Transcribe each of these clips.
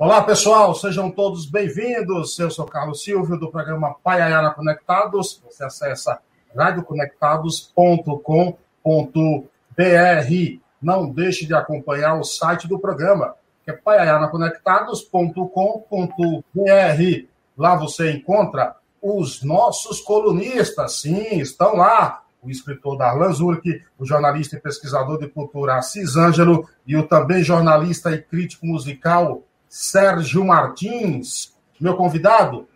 Olá, pessoal, sejam todos bem-vindos. Eu sou Carlos Silvio, do programa Paiayana Conectados. Você acessa radioconectados.com.br. Não deixe de acompanhar o site do programa, que é paiayanaconectados.com.br. Lá você encontra os nossos colunistas, sim, estão lá. O escritor Darlan Zurk, o jornalista e pesquisador de cultura Assis Ângelo e o também jornalista e crítico musical Sérgio Martins, meu convidado,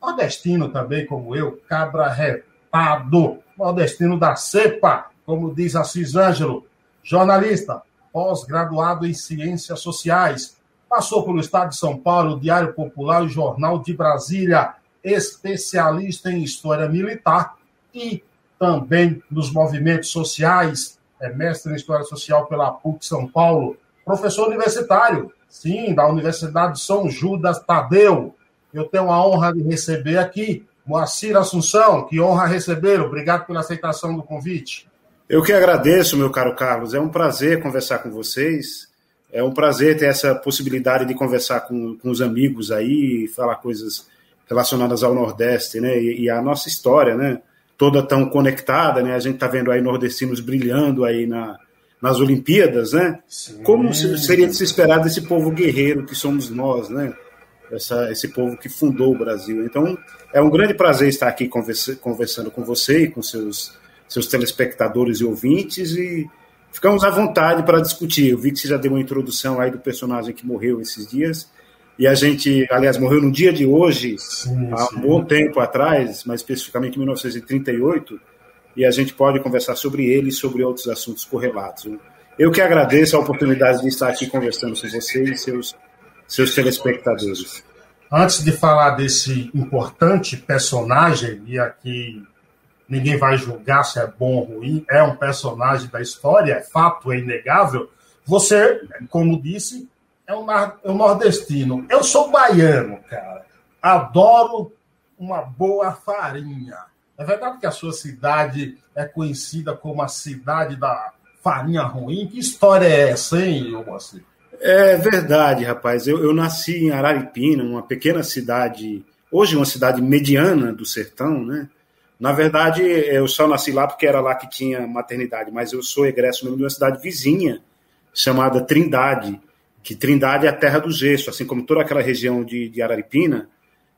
nordestino também, como eu, cabra repado, nordestino da cepa, como diz Assis Ângelo, jornalista, pós-graduado em Ciências Sociais, passou pelo Estado de São Paulo, Diário Popular e Jornal de Brasília, especialista em História Militar e também nos movimentos sociais, é mestre em História Social pela PUC São Paulo, professor universitário, sim, da Universidade de São Judas Tadeu. Eu tenho a honra de receber aqui Moacir Assunção, que honra recebê-lo. Obrigado pela aceitação do convite. Eu que agradeço, meu caro Carlos. É um prazer conversar com vocês. É um prazer ter essa possibilidade de conversar com, com os amigos aí, falar coisas relacionadas ao Nordeste, né? E, e a nossa história, né? Toda tão conectada, né? A gente está vendo aí nordestinos brilhando aí na, nas Olimpíadas, né? Sim. Como seria de se esperar desse povo guerreiro que somos nós, né? Essa, esse povo que fundou o Brasil. Então, é um grande prazer estar aqui conversa, conversando com você e com seus, seus telespectadores e ouvintes e ficamos à vontade para discutir. Eu vi que você já deu uma introdução aí do personagem que morreu esses dias. E a gente, aliás, morreu no dia de hoje, sim, há um bom tempo atrás, mais especificamente em 1938 e a gente pode conversar sobre ele e sobre outros assuntos correlatos. Eu que agradeço a oportunidade de estar aqui conversando com você e seus, seus telespectadores. Antes de falar desse importante personagem, e aqui ninguém vai julgar se é bom ou ruim, é um personagem da história, é fato, é inegável. Você, como disse, é um, é um nordestino. Eu sou baiano, cara. Adoro uma boa farinha. É verdade que a sua cidade é conhecida como a cidade da farinha ruim? Que história é essa, hein, Moacir? É verdade, rapaz. Eu, eu nasci em Araripina, uma pequena cidade, hoje uma cidade mediana do sertão, né? Na verdade, eu só nasci lá porque era lá que tinha maternidade, mas eu sou egresso mesmo de uma cidade vizinha, chamada Trindade, que Trindade é a terra do gesso, assim como toda aquela região de, de Araripina,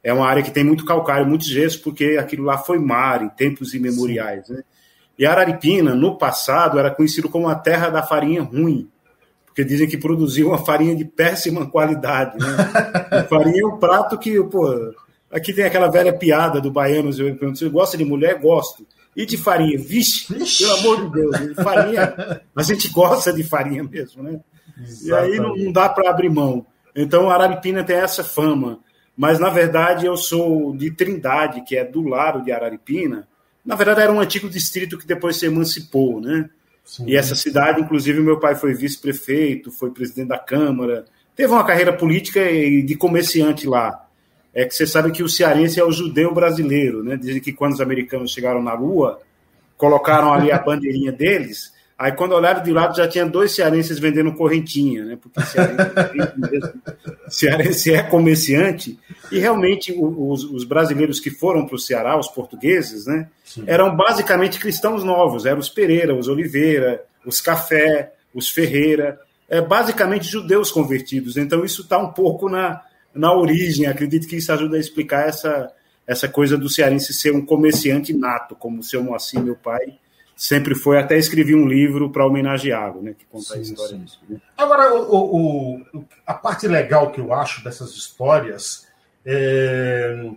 é uma área que tem muito calcário, muito gesso, porque aquilo lá foi mar em tempos imemoriais. Né? E Araripina, no passado, era conhecido como a terra da farinha ruim, porque dizem que produzia uma farinha de péssima qualidade. Né? farinha é um prato que, pô, aqui tem aquela velha piada do baiano, você gosta de mulher? Gosto. E de farinha? Vixe, Vixe. pelo amor de Deus, farinha, a gente gosta de farinha mesmo, né? Exatamente. E aí não, não dá para abrir mão. Então, Araripina tem essa fama mas na verdade eu sou de Trindade, que é do lado de Araripina. Na verdade era um antigo distrito que depois se emancipou, né? Sim. E essa cidade, inclusive, meu pai foi vice-prefeito, foi presidente da Câmara, teve uma carreira política e de comerciante lá. É que você sabe que o cearense é o judeu brasileiro, né? Dizem que quando os americanos chegaram na Lua, colocaram ali a bandeirinha deles Aí quando olharam de lado já tinha dois cearenses vendendo correntinha, né? Porque cearense, cearense é comerciante e realmente os, os brasileiros que foram para o Ceará, os portugueses, né? Sim. Eram basicamente cristãos novos, eram os Pereira, os Oliveira, os Café, os Ferreira, é, basicamente judeus convertidos. Então isso está um pouco na, na origem. Acredito que isso ajuda a explicar essa, essa coisa do cearense ser um comerciante nato, como o seu Moacir, meu pai, sempre foi, até escrevi um livro para homenageá-lo, né, que conta sim, a história disso. Né? Agora, o, o, a parte legal que eu acho dessas histórias é,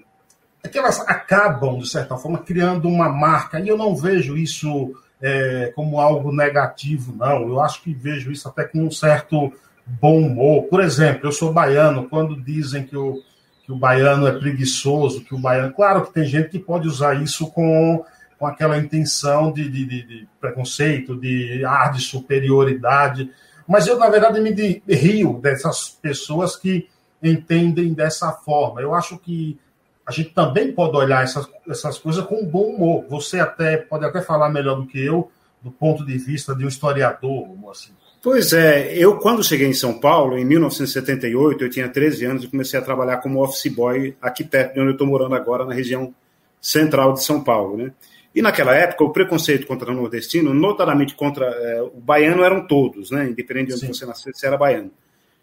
é, que elas acabam, de certa forma, criando uma marca, e eu não vejo isso é, como algo negativo, não. Eu acho que vejo isso até com um certo bom humor. Por exemplo, eu sou baiano, quando dizem que o, que o baiano é preguiçoso, que o baiano. Claro que tem gente que pode usar isso com com aquela intenção de, de, de, preconceito, de ar de superioridade. Mas eu, na verdade, me rio dessas pessoas que entendem dessa forma. Eu acho que a gente também pode olhar essas, essas coisas com bom humor. Você até pode até falar melhor do que eu, do ponto de vista de um historiador, assim. Pois é, eu quando cheguei em São Paulo, em 1978, eu tinha 13 anos e comecei a trabalhar como office boy aqui perto de onde eu estou morando agora, na região central de São Paulo, né? E naquela época, o preconceito contra o nordestino, notadamente contra é, o baiano, eram todos, né? Independente de onde Sim. você nasceu, você era baiano.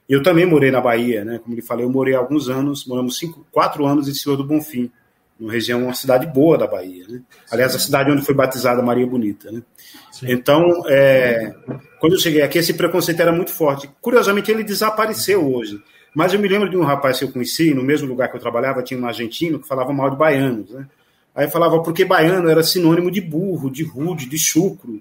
Eu também morei na Bahia, né? Como lhe falei, eu morei alguns anos, moramos cinco, quatro anos em Senhor do Bonfim, uma região, uma cidade boa da Bahia, né? Aliás, a cidade onde foi batizada Maria Bonita, né? Então, é, quando eu cheguei aqui, esse preconceito era muito forte. Curiosamente, ele desapareceu hoje. Mas eu me lembro de um rapaz que eu conheci, no mesmo lugar que eu trabalhava, tinha um argentino que falava mal de baianos. Né? Aí falava porque baiano era sinônimo de burro, de rude, de chucro.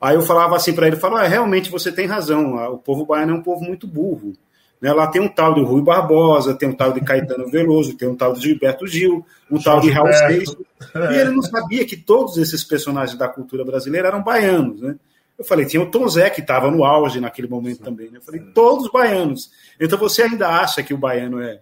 Aí eu falava assim para ele, falava, ah, realmente você tem razão, o povo baiano é um povo muito burro. Né? Lá tem um tal de Rui Barbosa, tem um tal de Caetano Veloso, tem um tal de Gilberto Gil, um tal de Raul Seixas. E ele não sabia que todos esses personagens da cultura brasileira eram baianos, né? Eu falei, tinha o Tom Zé, que estava no auge naquele momento Sim. também. Né? Eu falei, todos baianos. Então você ainda acha que o baiano é,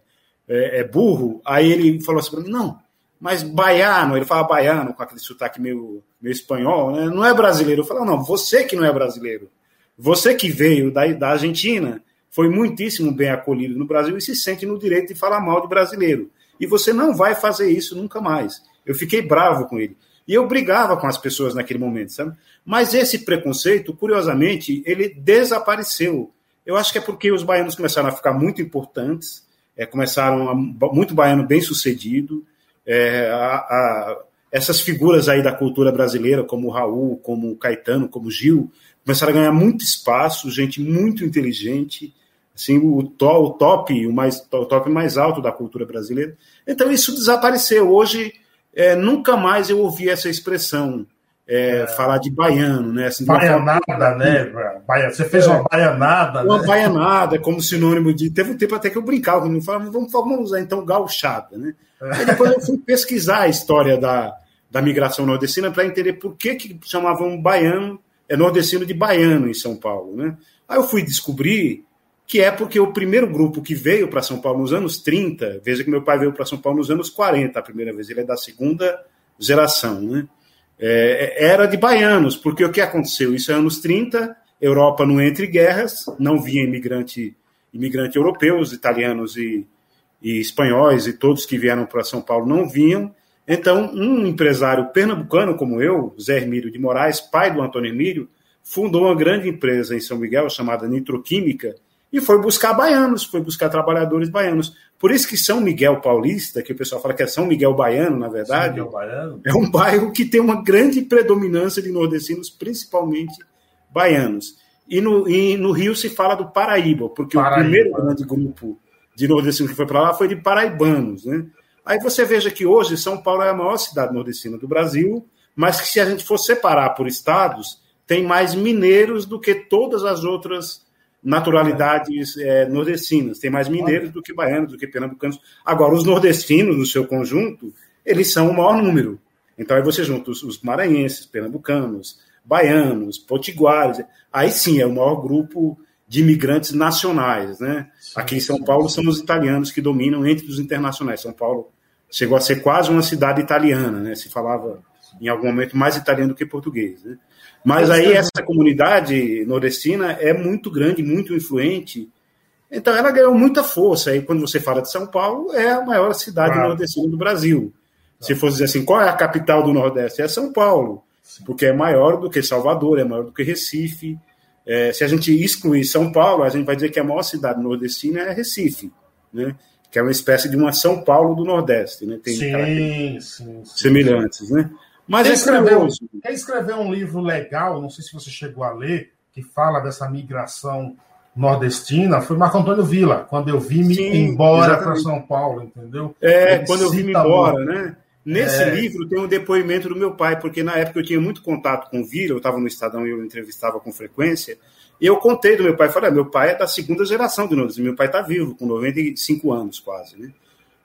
é, é burro? Aí ele falou assim para mim, não, mas baiano, ele fala baiano com aquele sotaque meio, meio espanhol, né? não é brasileiro. Eu falei, não, você que não é brasileiro. Você que veio da, da Argentina foi muitíssimo bem acolhido no Brasil e se sente no direito de falar mal de brasileiro. E você não vai fazer isso nunca mais. Eu fiquei bravo com ele. E eu brigava com as pessoas naquele momento, sabe? Mas esse preconceito, curiosamente, ele desapareceu. Eu acho que é porque os baianos começaram a ficar muito importantes, é, começaram a, muito baiano bem sucedido, é, a, a, essas figuras aí da cultura brasileira, como o Raul, como o Caetano, como o Gil, começaram a ganhar muito espaço, gente muito inteligente, assim, o, to, o top, o mais o top mais alto da cultura brasileira. Então isso desapareceu. Hoje é, nunca mais eu ouvi essa expressão. É, é. falar de baiano, né? Assim, baianada, forma... né? Você fez uma baianada. Uma né? baianada, como sinônimo de. Teve um tempo até que eu brincava, quando falava, vamos, vamos usar então gauchada, né? Aí depois eu fui pesquisar a história da, da migração nordestina para entender por que, que chamavam baiano, é nordestino de baiano em São Paulo, né? Aí eu fui descobrir que é porque o primeiro grupo que veio para São Paulo nos anos 30, veja que meu pai veio para São Paulo nos anos 40, a primeira vez, ele é da segunda geração, né? É, era de baianos, porque o que aconteceu? Isso é anos 30, Europa não entre guerras, não via imigrante, imigrante europeus, italianos e, e espanhóis, e todos que vieram para São Paulo não vinham. Então, um empresário pernambucano como eu, Zé Hermílio de Moraes, pai do Antônio Hermílio, fundou uma grande empresa em São Miguel chamada Nitroquímica, e foi buscar baianos, foi buscar trabalhadores baianos. Por isso que São Miguel Paulista, que o pessoal fala que é São Miguel Baiano, na verdade, é um bairro que tem uma grande predominância de nordestinos, principalmente baianos. E no, e no Rio se fala do Paraíba, porque Paraíba. o primeiro grande grupo de nordestinos que foi para lá foi de paraibanos. Né? Aí você veja que hoje São Paulo é a maior cidade nordestina do Brasil, mas que se a gente for separar por estados, tem mais mineiros do que todas as outras naturalidades é, nordestinas. Tem mais mineiros do que baianos, do que pernambucanos. Agora, os nordestinos, no seu conjunto, eles são o maior número. Então, aí você junta os, os maranhenses, pernambucanos, baianos, potiguares. Aí sim é o maior grupo de imigrantes nacionais. Né? Aqui em São Paulo são os italianos que dominam entre os internacionais. São Paulo chegou a ser quase uma cidade italiana, né? se falava em algum momento mais italiano do que português. Né? Mas aí essa comunidade nordestina é muito grande, muito influente. Então ela ganhou muita força. Aí quando você fala de São Paulo, é a maior cidade claro. nordestina do Brasil. Se fosse dizer assim, qual é a capital do Nordeste? É São Paulo, porque é maior do que Salvador, é maior do que Recife. É, se a gente excluir São Paulo, a gente vai dizer que a maior cidade nordestina é Recife, né? que é uma espécie de uma São Paulo do Nordeste, né? Tem sim, sim, sim, semelhantes, né? Mas quem, é escreveu, quem escreveu um livro legal, não sei se você chegou a ler, que fala dessa migração nordestina, foi Marco Antônio Vila, quando eu vim me embora para São Paulo, entendeu? É, Ele quando eu vim embora, muito. né? Nesse é... livro tem um depoimento do meu pai, porque na época eu tinha muito contato com o Vila, eu estava no Estadão e eu entrevistava com frequência, e eu contei do meu pai, falei, ah, meu pai é da segunda geração de nordestino, meu pai está vivo, com 95 anos quase, né?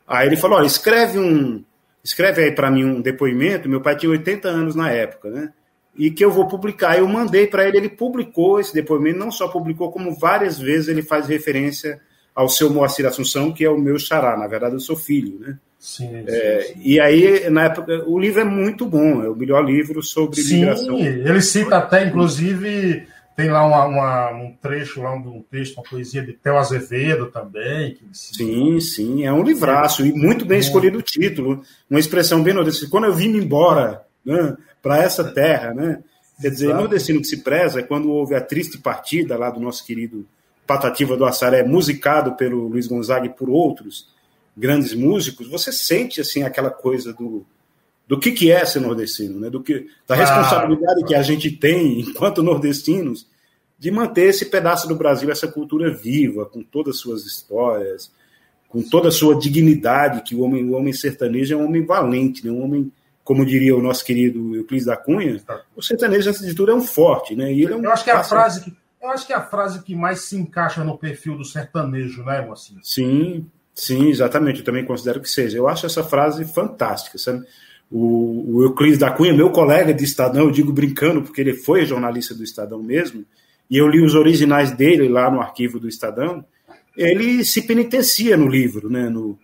Aí ele falou, olha, escreve um, escreve aí para mim um depoimento. Meu pai tinha 80 anos na época, né? E que eu vou publicar. Eu mandei para ele, ele publicou esse depoimento, não só publicou, como várias vezes ele faz referência ao seu Moacir Assunção, que é o meu xará. Na verdade, eu sou filho, né? Sim, é, sim, E aí, na época, o livro é muito bom, é o melhor livro sobre sim, migração. Ele cita até, inclusive, Tem lá uma, uma, um trecho, lá um, um texto, uma poesia de Theo Azevedo também. Sim, sim, é um livraço, e muito bem escolhido o título, uma expressão bem nordestina. Quando eu vim embora né, para essa terra, né? Quer dizer, Exato. nordestino que se preza é quando houve a triste partida lá do nosso querido Patativa do Assaré, musicado pelo Luiz Gonzaga e por outros grandes músicos, você sente assim aquela coisa do, do que, que é ser nordestino, né? do que, da responsabilidade ah, que a gente tem, enquanto nordestinos, de manter esse pedaço do Brasil, essa cultura viva, com todas as suas histórias, com toda a sua dignidade, que o homem, o homem sertanejo é um homem valente, né? um homem, como diria o nosso querido Euclides da Cunha, o sertanejo, antes de tudo, é um forte. Né? E ele é um eu acho que é a frase que eu acho que é a frase que mais se encaixa no perfil do sertanejo, né, Moacir? Sim, sim, exatamente. Eu também considero que seja. Eu acho essa frase fantástica, sabe? O, o Euclides da Cunha, meu colega de Estadão, eu digo brincando, porque ele foi jornalista do Estadão mesmo, e eu li os originais dele lá no arquivo do Estadão, ele se penitencia no livro, né, no,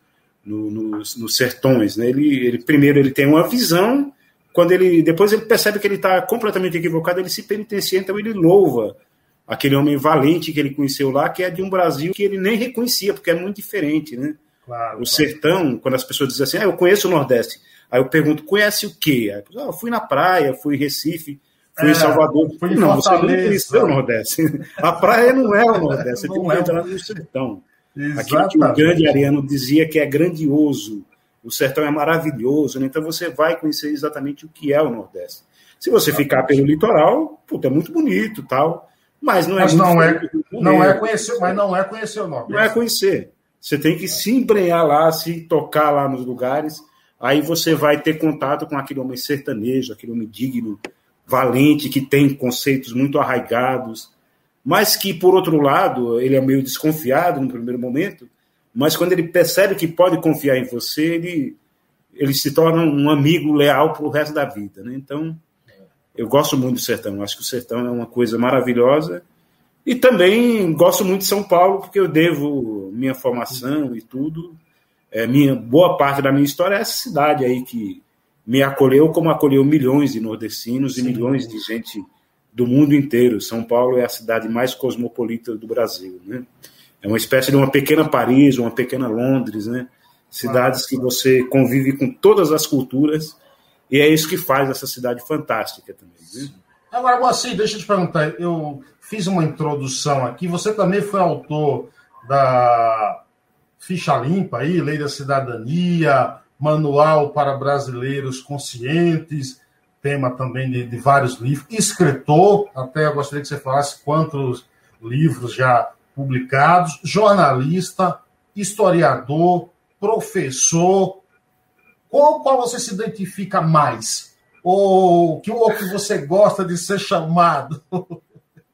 no, nos, nos sertões. Né? Ele, ele, primeiro ele tem uma visão, quando ele depois ele percebe que ele está completamente equivocado, ele se penitencia, então ele louva aquele homem valente que ele conheceu lá, que é de um Brasil que ele nem reconhecia, porque é muito diferente, né? Claro, o claro. sertão, quando as pessoas dizem assim, ah, eu conheço o Nordeste, aí eu pergunto, conhece o quê? Aí, ah, eu fui na praia, fui em Recife, fui é, em Salvador. Fui em não, você não conheceu o Nordeste. A praia não é o Nordeste, você tem que é entrar no sertão. Exatamente. Aquilo que o grande Ariano dizia que é grandioso, o sertão é maravilhoso, né? então você vai conhecer exatamente o que é o Nordeste. Se você ficar pelo litoral, puta, é muito bonito tal, mas não é mas não é, não é conhecer, mas não é conhecer o nome. Não é conhecer. Você tem que se embrenhar lá, se tocar lá nos lugares. Aí você vai ter contato com aquele homem sertanejo, aquele homem digno, valente, que tem conceitos muito arraigados, mas que, por outro lado, ele é meio desconfiado no primeiro momento, mas quando ele percebe que pode confiar em você, ele, ele se torna um amigo leal para o resto da vida. Né? Então, eu gosto muito do sertão, acho que o sertão é uma coisa maravilhosa. E também gosto muito de São Paulo, porque eu devo minha formação e tudo. É, minha boa parte da minha história é essa cidade aí que me acolheu como acolheu milhões de nordestinos Sim. e milhões de gente do mundo inteiro. São Paulo é a cidade mais cosmopolita do Brasil, né? É uma espécie de uma pequena Paris, uma pequena Londres, né? Cidades que você convive com todas as culturas e é isso que faz essa cidade fantástica também. Né? Agora, Moacir, deixa eu te perguntar. Eu fiz uma introdução aqui. Você também foi autor da Ficha Limpa aí, Lei da Cidadania, Manual para Brasileiros Conscientes, tema também de, de vários livros. Escritor, até eu gostaria que você falasse quantos livros já publicados, jornalista, historiador, professor, com qual você se identifica mais? Ou que, ou que você gosta de ser chamado?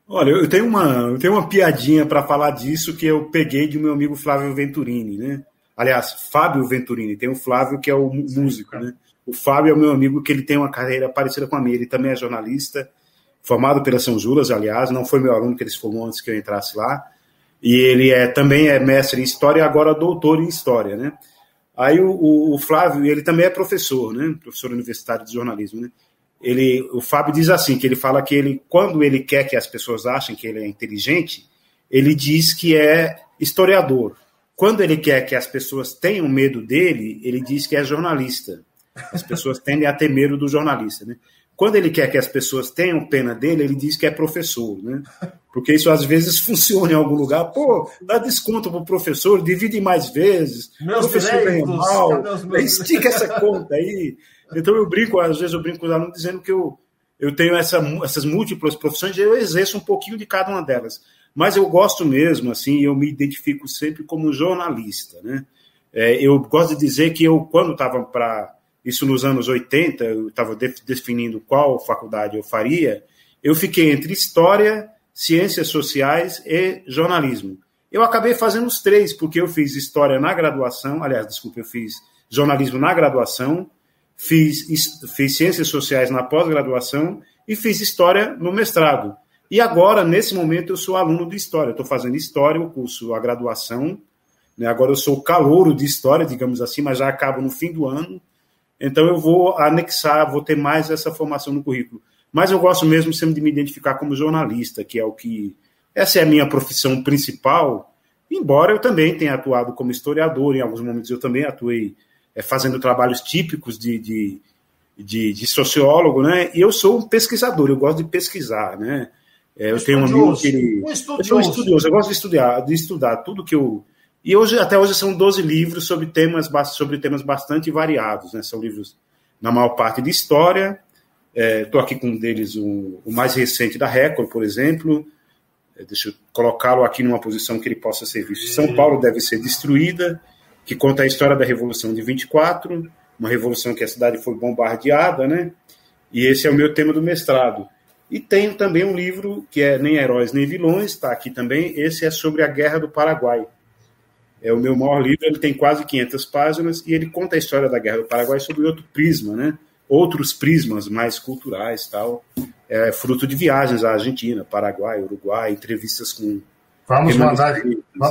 Olha, eu tenho uma, eu tenho uma piadinha para falar disso que eu peguei de meu amigo Flávio Venturini, né? Aliás, Fábio Venturini, tem o Flávio que é o músico, né? O Fábio é o meu amigo que ele tem uma carreira parecida com a minha, ele também é jornalista, formado pela São Juras, aliás, não foi meu aluno que ele se formou antes que eu entrasse lá. E ele é também é mestre em história e agora doutor em história, né? Aí o, o, o, Flávio, ele também é professor, né? Professor universitário de jornalismo, né? Ele, o Fábio diz assim, que ele fala que ele, quando ele quer que as pessoas achem que ele é inteligente, ele diz que é historiador. Quando ele quer que as pessoas tenham medo dele, ele diz que é jornalista. As pessoas tendem a ter medo do jornalista, né? Quando ele quer que as pessoas tenham pena dele, ele diz que é professor, né? Porque isso às vezes funciona em algum lugar. Pô, dá desconto para o professor, divide mais vezes. Meus professor ganha mal, estica essa conta aí. Então eu brinco, às vezes eu brinco com os alunos dizendo que eu, eu tenho essa, essas múltiplas profissões e eu exerço um pouquinho de cada uma delas. Mas eu gosto mesmo, assim, eu me identifico sempre como jornalista, né? É, eu gosto de dizer que eu, quando estava para isso nos anos 80, eu estava definindo qual faculdade eu faria, eu fiquei entre História, Ciências Sociais e Jornalismo. Eu acabei fazendo os três, porque eu fiz História na graduação, aliás, desculpa, eu fiz Jornalismo na graduação, fiz, fiz Ciências Sociais na pós-graduação e fiz História no mestrado. E agora, nesse momento, eu sou aluno de História. Estou fazendo História, o curso, a graduação. Né? Agora eu sou calouro de História, digamos assim, mas já acabo no fim do ano então eu vou anexar, vou ter mais essa formação no currículo. mas eu gosto mesmo sempre de me identificar como jornalista, que é o que. Essa é a minha profissão principal, embora eu também tenha atuado como historiador, em alguns momentos eu também atuei é, fazendo trabalhos típicos de, de, de, de, sociólogo, né? E eu sou um pesquisador, eu gosto de pesquisar, né? É, eu tenho um amigo que ele. Um eu sou um estudioso, eu gosto de estudar, de estudar tudo que eu. E hoje, até hoje, são 12 livros sobre temas, sobre temas bastante variados, né? São livros, na maior parte, de história. Estou é, aqui com um deles, um, o mais recente da Record, por exemplo. É, deixa eu colocá-lo aqui numa posição que ele possa ser visto. São Paulo deve ser destruída que conta a história da Revolução de 24, uma revolução que a cidade foi bombardeada, né? E esse é o meu tema do mestrado. E tenho também um livro que é Nem Heróis Nem Vilões, está aqui também. Esse é sobre a Guerra do Paraguai. É o meu maior livro, ele tem quase 500 páginas e ele conta a história da Guerra do Paraguai sob outro prisma, né? Outros prismas mais culturais, tal. É fruto de viagens à Argentina, Paraguai, Uruguai, entrevistas com Vamos mandar,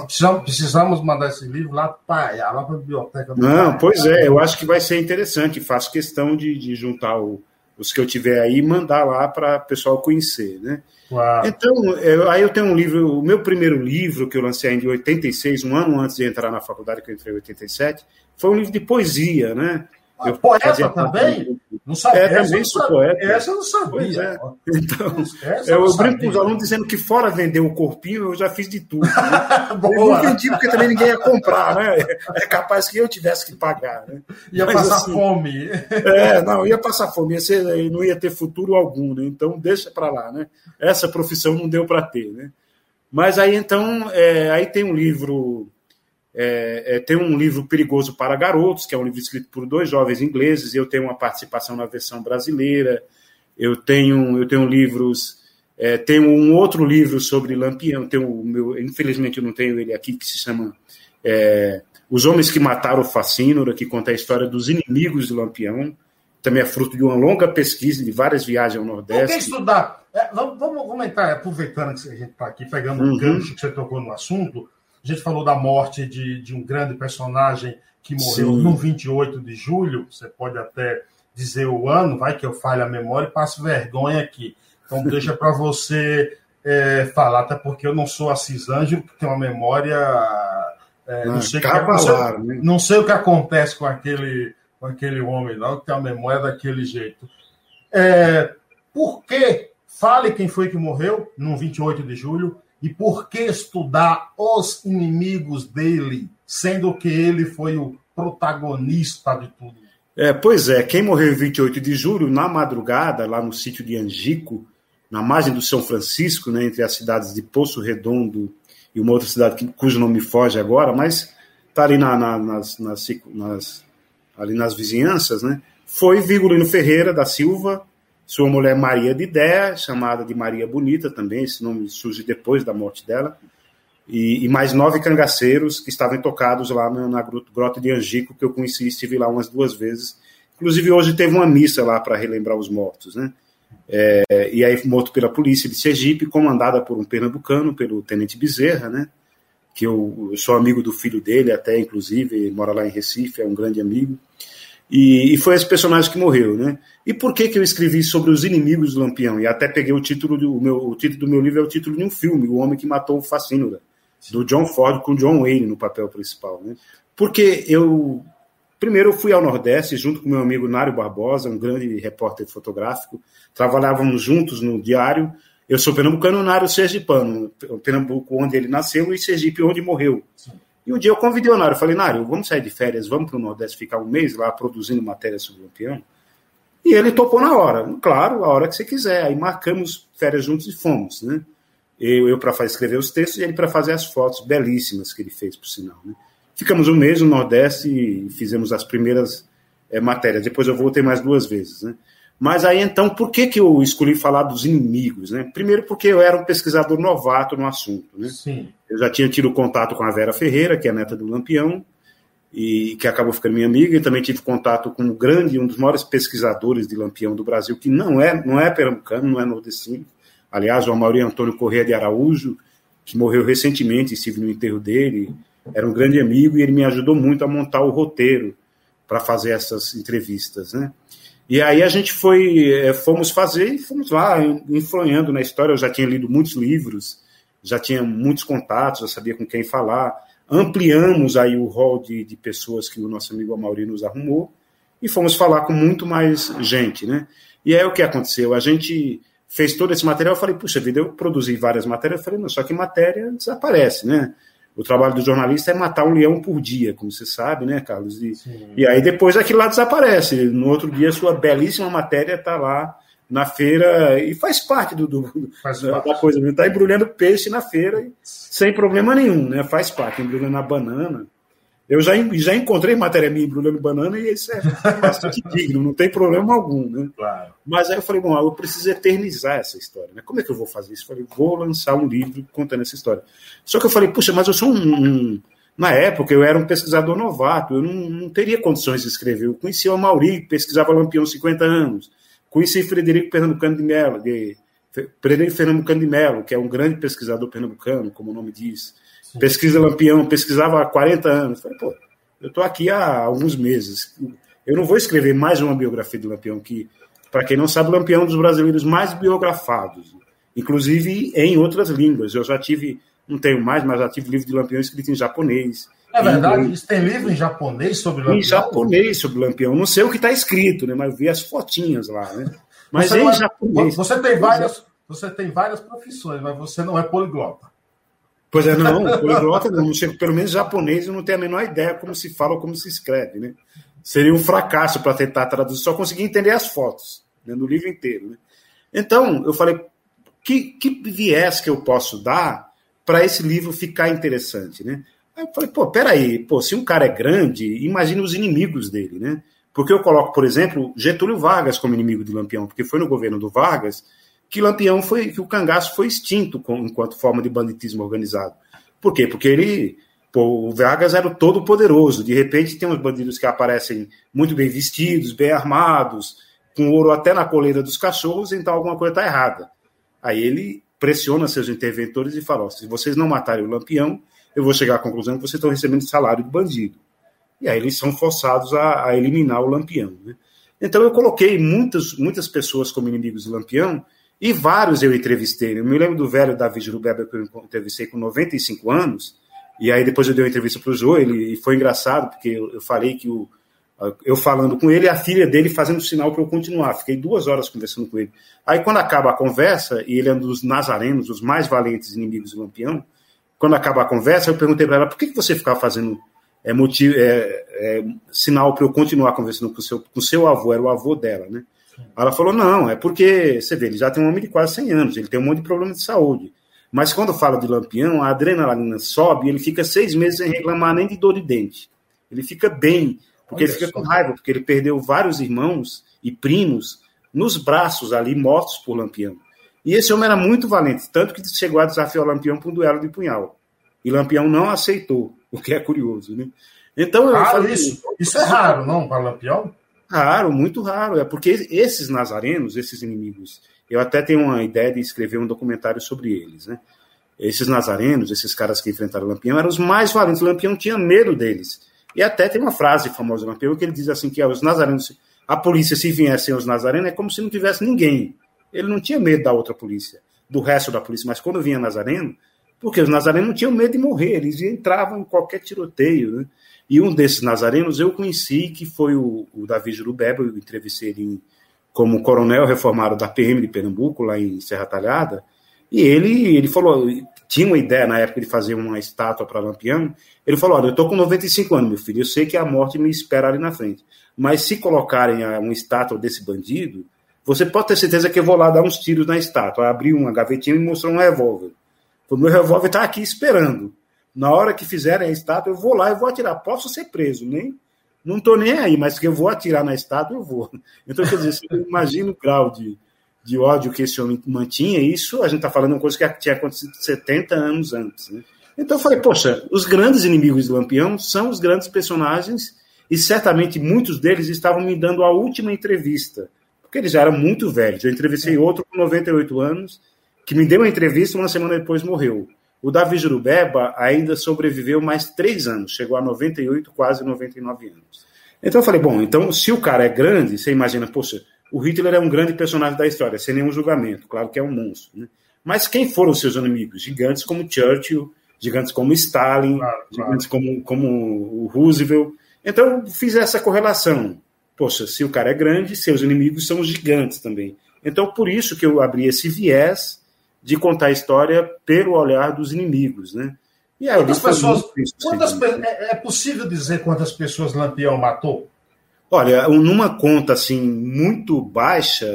precisamos, precisamos mandar esse livro lá para lá para a biblioteca. Não, pois é, eu acho que vai ser interessante. Faço questão de, de juntar o, os que eu tiver aí e mandar lá para o pessoal conhecer, né? Claro. Então, eu, aí eu tenho um livro, o meu primeiro livro que eu lancei ainda em 86, um ano antes de entrar na faculdade, que eu entrei em 87, foi um livro de poesia, né? Ah, eu poeta também? Não sabia. É, também sou poeta. Essa eu não sabia. É. Então, eu, eu brinco com os alunos dizendo que fora vender o corpinho, eu já fiz de tudo. Né? eu não vendi porque também ninguém ia comprar, né? É capaz que eu tivesse que pagar. Né? Ia Mas, passar assim, fome. É, não, ia passar fome, ia ser, não ia ter futuro algum, né? Então deixa para lá, né? Essa profissão não deu para ter, né? Mas aí então, é, aí tem um livro é, é, tem um livro Perigoso para Garotos, que é um livro escrito por dois jovens ingleses, eu tenho uma participação na versão brasileira, eu tenho, eu tenho livros, é, tenho um outro livro sobre Lampião, tenho o meu, infelizmente eu não tenho ele aqui, que se chama é, Os Homens que Mataram o Facínora, que conta a história dos inimigos de Lampião, também é fruto de uma longa pesquisa de várias viagens ao Nordeste. Por que estudar? É, vamos, vamos comentar, aproveitando que a gente está aqui, pegando uhum. um gancho que você tocou no assunto, a gente falou da morte de, de um grande personagem que morreu Sim. no 28 de julho. Você pode até dizer o ano, vai que eu falhe a memória e passo vergonha aqui. Então, deixa para você é, falar, até porque eu não sou Assis Ângelo, que tem uma memória. É, não, sei que, não, sei, né? não sei o que acontece com aquele, com aquele homem, não, que tem a memória daquele jeito. É, por que? Fale quem foi que morreu no 28 de julho e por que estudar os inimigos dele, sendo que ele foi o protagonista de tudo? É, pois é, quem morreu em 28 de julho, na madrugada, lá no sítio de Angico, na margem do São Francisco, né, entre as cidades de Poço Redondo e uma outra cidade cujo nome foge agora, mas está ali na, na, nas, nas, nas, ali nas vizinhanças, né, foi Vigorino Ferreira da Silva, sua mulher Maria de Déa, chamada de Maria Bonita também, esse nome surge depois da morte dela, e, e mais nove cangaceiros que estavam tocados lá na, na, Grota de Angico, que eu conheci, estive lá umas duas vezes. Inclusive, hoje teve uma missa lá para relembrar os mortos, né? É, e aí, morto pela polícia de Sergipe, comandada por um pernambucano, pelo Tenente Bezerra, né? Que eu, eu sou amigo do filho dele, até inclusive, mora lá em Recife, é um grande amigo. E, e, foi esse personagem que morreu, né? E por que que eu escrevi sobre os inimigos do Lampião? E até peguei o título do meu, o título do meu livro é o título de um filme, O Homem que Matou o Facínora, do John Ford com John Wayne no papel principal, né? Porque eu primeiro eu fui ao Nordeste junto com meu amigo Nário Barbosa, um grande repórter fotográfico, trabalhávamos juntos no diário. Eu sou pernambucano, Nário sergipano, Pernambuco onde ele nasceu e Sergipe onde morreu. Sim. E um dia eu convidei o Nário, falei, Nário, vamos sair de férias, vamos para o Nordeste ficar um mês lá produzindo matéria sobre o Lampião? E ele topou na hora, claro, a hora que você quiser. Aí marcamos férias juntos e fomos, né? Eu, eu para escrever os textos e ele para fazer as fotos belíssimas que ele fez, por sinal. Né? Ficamos um mês no Nordeste e fizemos as primeiras é, matérias. Depois eu voltei mais duas vezes, né? Mas aí então, por que, que eu escolhi falar dos inimigos? Né? Primeiro, porque eu era um pesquisador novato no assunto. Né? Sim. Eu já tinha tido contato com a Vera Ferreira, que é a neta do Lampião, e que acabou ficando minha amiga, e também tive contato com um grande, um dos maiores pesquisadores de Lampião do Brasil, que não é, não é pernambucano, não é nordestino. Aliás, o Amaury Antônio Corrêa de Araújo, que morreu recentemente, estive no enterro dele, era um grande amigo e ele me ajudou muito a montar o roteiro para fazer essas entrevistas, né? E aí a gente foi, é, fomos fazer e fomos lá, influindo na história. Eu já tinha lido muitos livros, já tinha muitos contatos, já sabia com quem falar. Ampliamos aí o rol de, de pessoas que o nosso amigo Amaury nos arrumou e fomos falar com muito mais gente, né? E aí o que aconteceu? A gente fez todo esse material, eu falei, puxa vida, eu produzi várias matérias, eu falei, não, só que matéria desaparece, né? O trabalho do jornalista é matar um leão por dia, como você sabe, né, Carlos? E, e aí depois aquilo lá desaparece. No outro dia, sua belíssima matéria está lá na feira e faz parte do, do faz da, parte. coisa. Está embrulhando peixe na feira sem problema nenhum, né? Faz parte, embrulhando a banana. Eu já, já encontrei matéria minha embrulhando banana e isso é bastante digno, não tem problema algum, né? Claro. Mas aí eu falei, bom, eu preciso eternizar essa história, né? Como é que eu vou fazer isso? Eu falei, vou lançar um livro contando essa história. Só que eu falei, puxa, mas eu sou um, um na época eu era um pesquisador novato, eu não, não teria condições de escrever. Eu conhecia o Mauri, que pesquisava Lampião há 50 anos. Conheci Frederico Pernambucano de Mello, de, Frederico Pernambucano de Mello, que é um grande pesquisador pernambucano, como o nome diz pesquisa Lampião, pesquisava há 40 anos. Falei, pô, eu estou aqui há alguns meses. Eu não vou escrever mais uma biografia de Lampião, que, para quem não sabe, Lampião é um dos brasileiros mais biografados, inclusive em outras línguas. Eu já tive, não tenho mais, mas já tive livro de Lampião escrito em japonês. É verdade, isso tem livro em japonês sobre Lampião? Em japonês sobre Lampião. Não sei o que está escrito, né? Mas vi as fotinhas lá, né? Mas você em é, japonês. Você tem várias, você tem várias profissões, mas você não é poliglota. Pois é, não, poliglota não, não pelo menos japonês eu não tenho a menor ideia como se fala ou como se escreve, né? Seria um fracasso para tentar traduzir, só conseguir entender as fotos, né, no livro inteiro, né? Então, eu falei, que, que viés que eu posso dar para esse livro ficar interessante, né? Aí eu falei, pô, peraí, pô, se um cara é grande, imagine os inimigos dele, né? Porque eu coloco, por exemplo, Getúlio Vargas como inimigo de Lampião, porque foi no governo do Vargas que Lampião foi, que o cangaço foi extinto com, enquanto forma de banditismo organizado. Por quê? Porque ele, pô, o Vargas era o todo poderoso. De repente tem uns bandidos que aparecem muito bem vestidos, bem armados, com ouro até na coleira dos cachorros, então alguma coisa está errada. Aí ele pressiona seus interventores e fala: se vocês não matarem o Lampião, eu vou chegar à conclusão que vocês estão recebendo salário de bandido. E aí eles são forçados a, a eliminar o Lampião. Né? Então eu coloquei muitas, muitas pessoas como inimigos de Lampião e vários eu entrevistei. Eu me lembro do velho Davi Jurubeba que eu entrevistei com 95 anos. E aí depois eu dei uma entrevista para o Jô, ele, e foi engraçado, porque eu, eu, falei que o, eu falando com ele, a filha dele fazendo sinal para eu continuar. Fiquei duas horas conversando com ele. Aí quando acaba a conversa, e ele é um dos nazarenos, os mais valentes inimigos do Lampião, quando acaba a conversa, eu perguntei para ela, por que, que você ficava fazendo é, motivo, é, é, sinal para eu continuar conversando com o seu, com seu avô, era o avô dela, né? Ela falou: não, é porque, você vê, ele já tem um homem de quase 100 anos, ele tem um monte de problema de saúde. Mas quando fala de lampião, a adrenalina sobe e ele fica seis meses sem reclamar nem de dor de dente. Ele fica bem, porque Olha ele fica com raiva, porque ele perdeu vários irmãos e primos nos braços ali, mortos por lampião. E esse homem era muito valente, tanto que chegou a desafiar o lampião para um duelo de punhal. E lampião não aceitou, o que é curioso, né? Então eu ah, falei, isso, isso é raro, não, para lampião? Raro, muito raro. É porque esses nazarenos, esses inimigos, eu até tenho uma ideia de escrever um documentário sobre eles, né? Esses nazarenos, esses caras que enfrentaram Lampião, eram os mais valentes. Lampião tinha medo deles. E até tem uma frase famosa do Lampião que ele diz assim: que os nazarenos, a polícia, se viessem os nazarenos, é como se não tivesse ninguém. Ele não tinha medo da outra polícia, do resto da polícia, mas quando vinha Nazareno, porque os nazarenos não tinham medo de morrer, eles entravam em qualquer tiroteio, né? E um desses nazarenos eu conheci, que foi o, o Davi Jurubeba, eu entrevistei ele como coronel reformado da PM de Pernambuco, lá em Serra Talhada, e ele, ele falou, tinha uma ideia na época de fazer uma estátua para Lampião, ele falou, olha, eu estou com 95 anos, meu filho, eu sei que a morte me espera ali na frente, mas se colocarem uma estátua desse bandido, você pode ter certeza que eu vou lá dar uns tiros na estátua, abrir uma gavetinha e mostrar um revólver. O meu revólver está aqui esperando. Na hora que fizerem a estátua, eu vou lá e vou atirar. Posso ser preso, nem não estou nem aí, mas que eu vou atirar na estátua, eu vou. Então, quer dizer, você imagina o grau de, de ódio que esse homem mantinha, isso a gente está falando de uma coisa que tinha acontecido 70 anos antes. Né? Então eu falei, poxa, os grandes inimigos de Lampião são os grandes personagens, e certamente muitos deles estavam me dando a última entrevista, porque eles já eram muito velhos. Eu entrevistei outro com 98 anos, que me deu uma entrevista uma semana depois morreu O Davi Jurubeba ainda sobreviveu mais três anos, chegou a 98, quase 99 anos. Então eu falei, bom, então se o cara é grande, você imagina, poxa, o Hitler é um grande personagem da história, sem nenhum julgamento, claro que é um monstro. Né? Mas quem foram os seus inimigos? Gigantes como Churchill, gigantes como Stalin, claro, claro. gigantes como, como o Roosevelt. Então eu fiz essa correlação. Poxa, se o cara é grande, seus inimigos são gigantes também. Então por isso que eu abri esse viés de contar a história pelo olhar dos inimigos, né? E aí, quantas pessoas, quantas, é, é possível dizer quantas pessoas Lampião matou? Olha, numa conta assim muito baixa,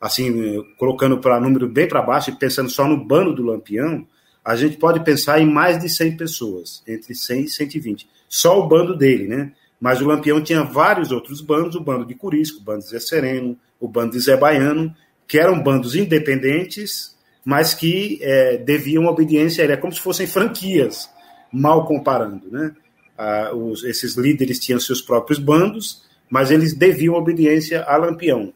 assim colocando para número bem para baixo e pensando só no bando do Lampião, a gente pode pensar em mais de 100 pessoas, entre 100 e 120. Só o bando dele, né? Mas o Lampião tinha vários outros bandos, o bando de Curisco, o bando de Zé Sereno, o bando de Zé Baiano, que eram bandos independentes, mas que é, deviam obediência a ele. É como se fossem franquias, mal comparando, né? ah, os, esses líderes tinham seus próprios bandos, mas eles deviam obediência a Lampião.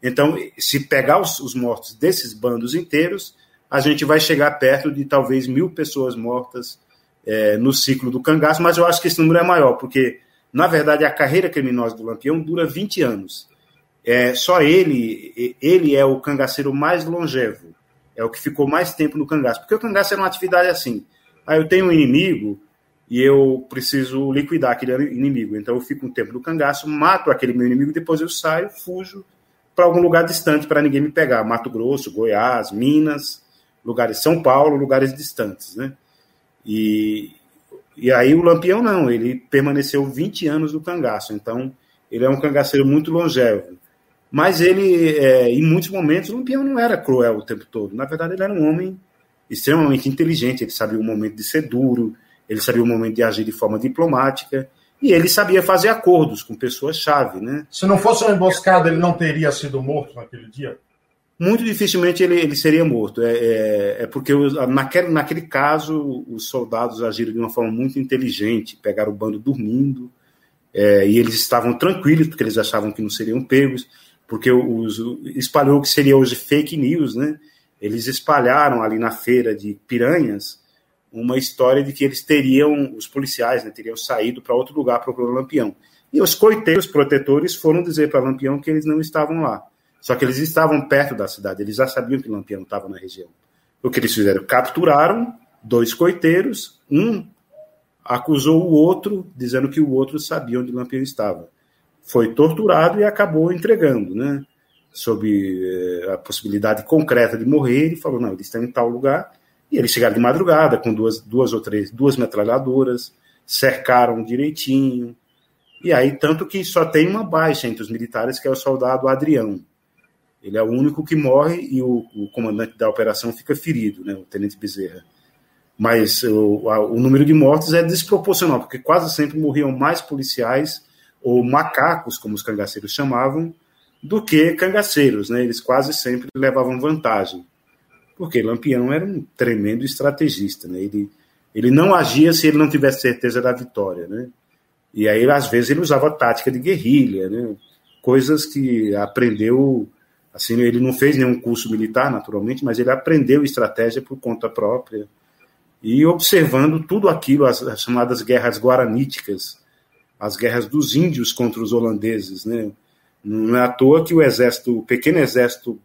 Então, se pegar os, os, mortos desses bandos inteiros, a gente vai chegar perto de talvez mil pessoas mortas é, no ciclo do cangaço, mas eu acho que esse número é maior, porque, na verdade, a carreira criminosa do Lampião dura 20 anos. É, só ele, ele é o cangaceiro mais longevo, é o que ficou mais tempo no cangaço, porque o cangaço era uma atividade assim. Aí eu tenho um inimigo, e eu preciso liquidar aquele inimigo. Então eu fico um tempo no cangaço, mato aquele meu inimigo, depois eu saio, fujo para algum lugar distante para ninguém me pegar. Mato Grosso, Goiás, Minas, lugares São Paulo, lugares distantes, né? E, e aí o Lampião não, ele permaneceu 20 anos no cangaço, então ele é um cangaceiro muito longevo. Mas ele, é, em muitos momentos, o Lampião não era cruel o tempo todo. Na verdade, ele era um homem extremamente inteligente, ele sabia o momento de ser duro, ele sabia o momento de agir de forma diplomática e ele sabia fazer acordos com pessoas-chave. Né? Se não fosse uma emboscada, ele não teria sido morto naquele dia? Muito dificilmente ele, ele seria morto. É, é, é porque os, naquele, naquele caso os soldados agiram de uma forma muito inteligente, pegaram o bando dormindo é, e eles estavam tranquilos porque eles achavam que não seriam pegos, porque os, espalhou o que seria hoje fake news, né? Eles espalharam ali na feira de piranhas uma história de que eles teriam, os policiais, né, teriam saído para outro lugar procurando Lampião. E os coiteiros protetores foram dizer para Lampião que eles não estavam lá. Só que eles estavam perto da cidade, eles já sabiam que Lampião estava na região. O que eles fizeram? Capturaram dois coiteiros, um acusou o outro, dizendo que o outro sabia onde Lampião estava. Foi torturado e acabou entregando, né? Sob eh, a possibilidade concreta de morrer, ele falou: não, eles estão em tal lugar e eles chegaram de madrugada com duas, duas ou três, duas metralhadoras, cercaram direitinho. E aí, tanto que só tem uma baixa entre os militares, que é o soldado Adrião. Ele é o único que morre e o, o comandante da operação fica ferido, né, o tenente Bezerra. Mas o, a, o número de mortes é desproporcional, porque quase sempre morriam mais policiais ou macacos, como os cangaceiros chamavam, do que cangaceiros, né? Eles quase sempre levavam vantagem porque Lampião era um tremendo estrategista, né? Ele, ele não agia se ele não tivesse certeza da vitória, né? E aí, às vezes, ele usava tática de guerrilha, né? Coisas que aprendeu, assim, ele não fez nenhum curso militar, naturalmente, mas ele aprendeu estratégia por conta própria e observando tudo aquilo, as, as chamadas guerras guaraníticas, as guerras dos índios contra os holandeses, né? Não é à toa que o exército, o pequeno exército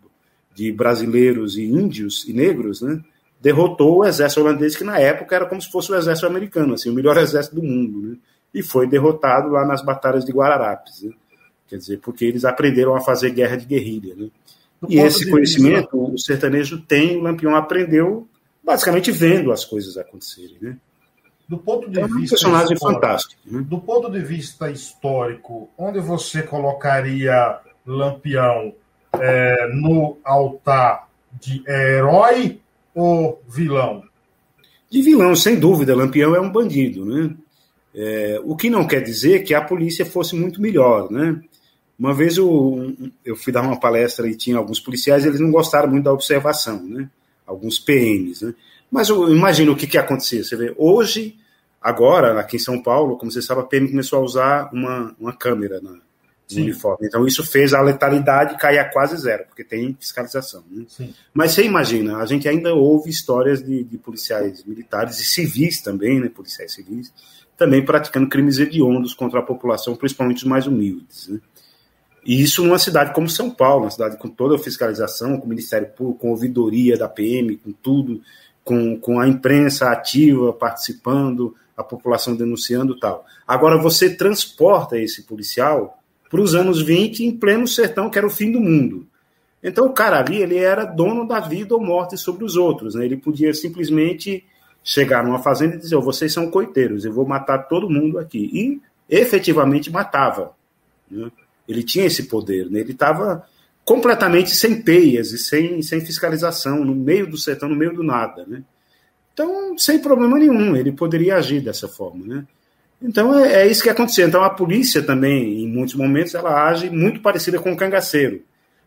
de brasileiros e índios e negros, né, derrotou o exército holandês, que na época era como se fosse o exército americano, assim, o melhor exército do mundo, né, e foi derrotado lá nas batalhas de Guararapes, né, quer dizer, porque eles aprenderam a fazer guerra de guerrilha. Né. E esse conhecimento vista... o sertanejo tem, o Lampião aprendeu basicamente vendo as coisas acontecerem. Né. Do ponto de é um vista personagem fantástico. Né? Do ponto de vista histórico, onde você colocaria Lampião é, no altar de herói ou vilão? De vilão, sem dúvida. Lampião é um bandido, né? É, o que não quer dizer que a polícia fosse muito melhor, né? Uma vez eu, eu fui dar uma palestra e tinha alguns policiais, eles não gostaram muito da observação, né? Alguns PMs, né? Mas eu imagino o que, que acontecia. Você vê, hoje, agora, aqui em São Paulo, como você sabe, a PM começou a usar uma, uma câmera na, no uniforme. Então isso fez a letalidade cair a quase zero, porque tem fiscalização. Né? Mas você imagina, a gente ainda ouve histórias de, de policiais militares e civis também, né, policiais civis, também praticando crimes hediondos contra a população, principalmente os mais humildes. Né? E isso numa cidade como São Paulo, uma cidade com toda a fiscalização, com o Ministério Público, com a ouvidoria da PM, com tudo, com, com a imprensa ativa participando, a população denunciando tal. Agora você transporta esse policial para os anos 20 em pleno sertão, que era o fim do mundo. Então o cara ali ele era dono da vida ou morte sobre os outros. Né? Ele podia simplesmente chegar numa fazenda e dizer: oh, vocês são coiteiros, eu vou matar todo mundo aqui. E efetivamente matava. Né? Ele tinha esse poder. Né? Ele estava completamente sem peias e sem, sem fiscalização, no meio do sertão, no meio do nada. Né? Então, sem problema nenhum, ele poderia agir dessa forma, né? Então, é, é, isso que aconteceu. Então, a polícia também, em muitos momentos, ela age muito parecida com o cangaceiro.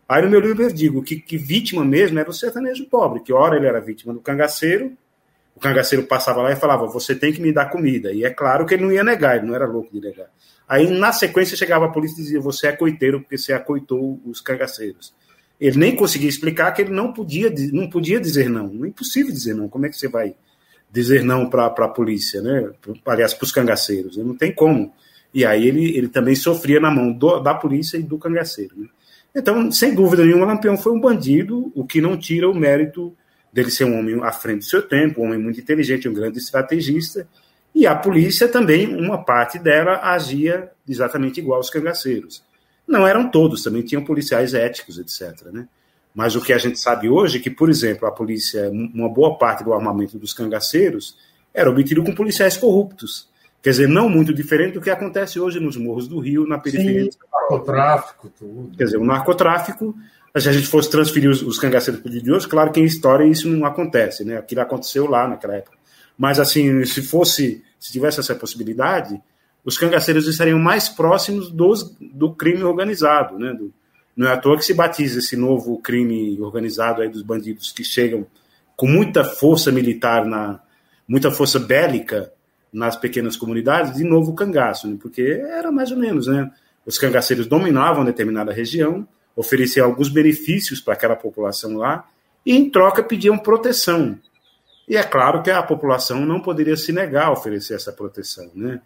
Aí, no meu livro, eu digo que, que vítima mesmo era o sertanejo pobre, que, ora, ele era vítima do cangaceiro, o cangaceiro passava lá e falava, você tem que me dar comida. E é claro que ele não ia negar, ele não era louco de negar. Aí, na sequência, chegava a polícia e dizia, você é coiteiro porque você acoitou os cangaceiros. Ele nem conseguia explicar que ele não podia, não podia dizer não. É impossível dizer não. Como é que você vai dizer não para a polícia, né? Aliás, para os cangaceiros. Não tem como. E aí ele, ele também sofria na mão do, da polícia e do cangaceiro. Né? Então, sem dúvida nenhuma, Lampião foi um bandido, o que não tira o mérito dele ser um homem à frente do seu tempo, um homem muito inteligente, um grande estrategista. E a polícia também, uma parte dela agia exatamente igual aos cangaceiros. Não eram todos, também tinham policiais éticos, etc. Né? Mas o que a gente sabe hoje é que, por exemplo, a polícia, uma boa parte do armamento dos cangaceiros era obtido com policiais corruptos. Quer dizer, não muito diferente do que acontece hoje nos morros do Rio, na periferia. Sim, narcotráfico, tudo. Quer dizer, o narcotráfico, se a gente fosse transferir os, os cangaceiros para o dia de hoje, claro que em história isso não acontece, né? Aquilo aconteceu lá naquela época. Mas, assim, se fosse, se tivesse essa possibilidade, os cangaceiros estariam mais próximos dos, do crime organizado, né? Do, não é à toa que se batiza esse novo crime organizado aí dos bandidos que chegam com muita força militar, na, muita força bélica nas pequenas comunidades, de novo cangaço, né? porque era mais ou menos, né? Os cangaceiros dominavam determinada região, ofereciam alguns benefícios para aquela população lá, e em troca pediam proteção. E é claro que a população não poderia se negar a oferecer essa proteção, né?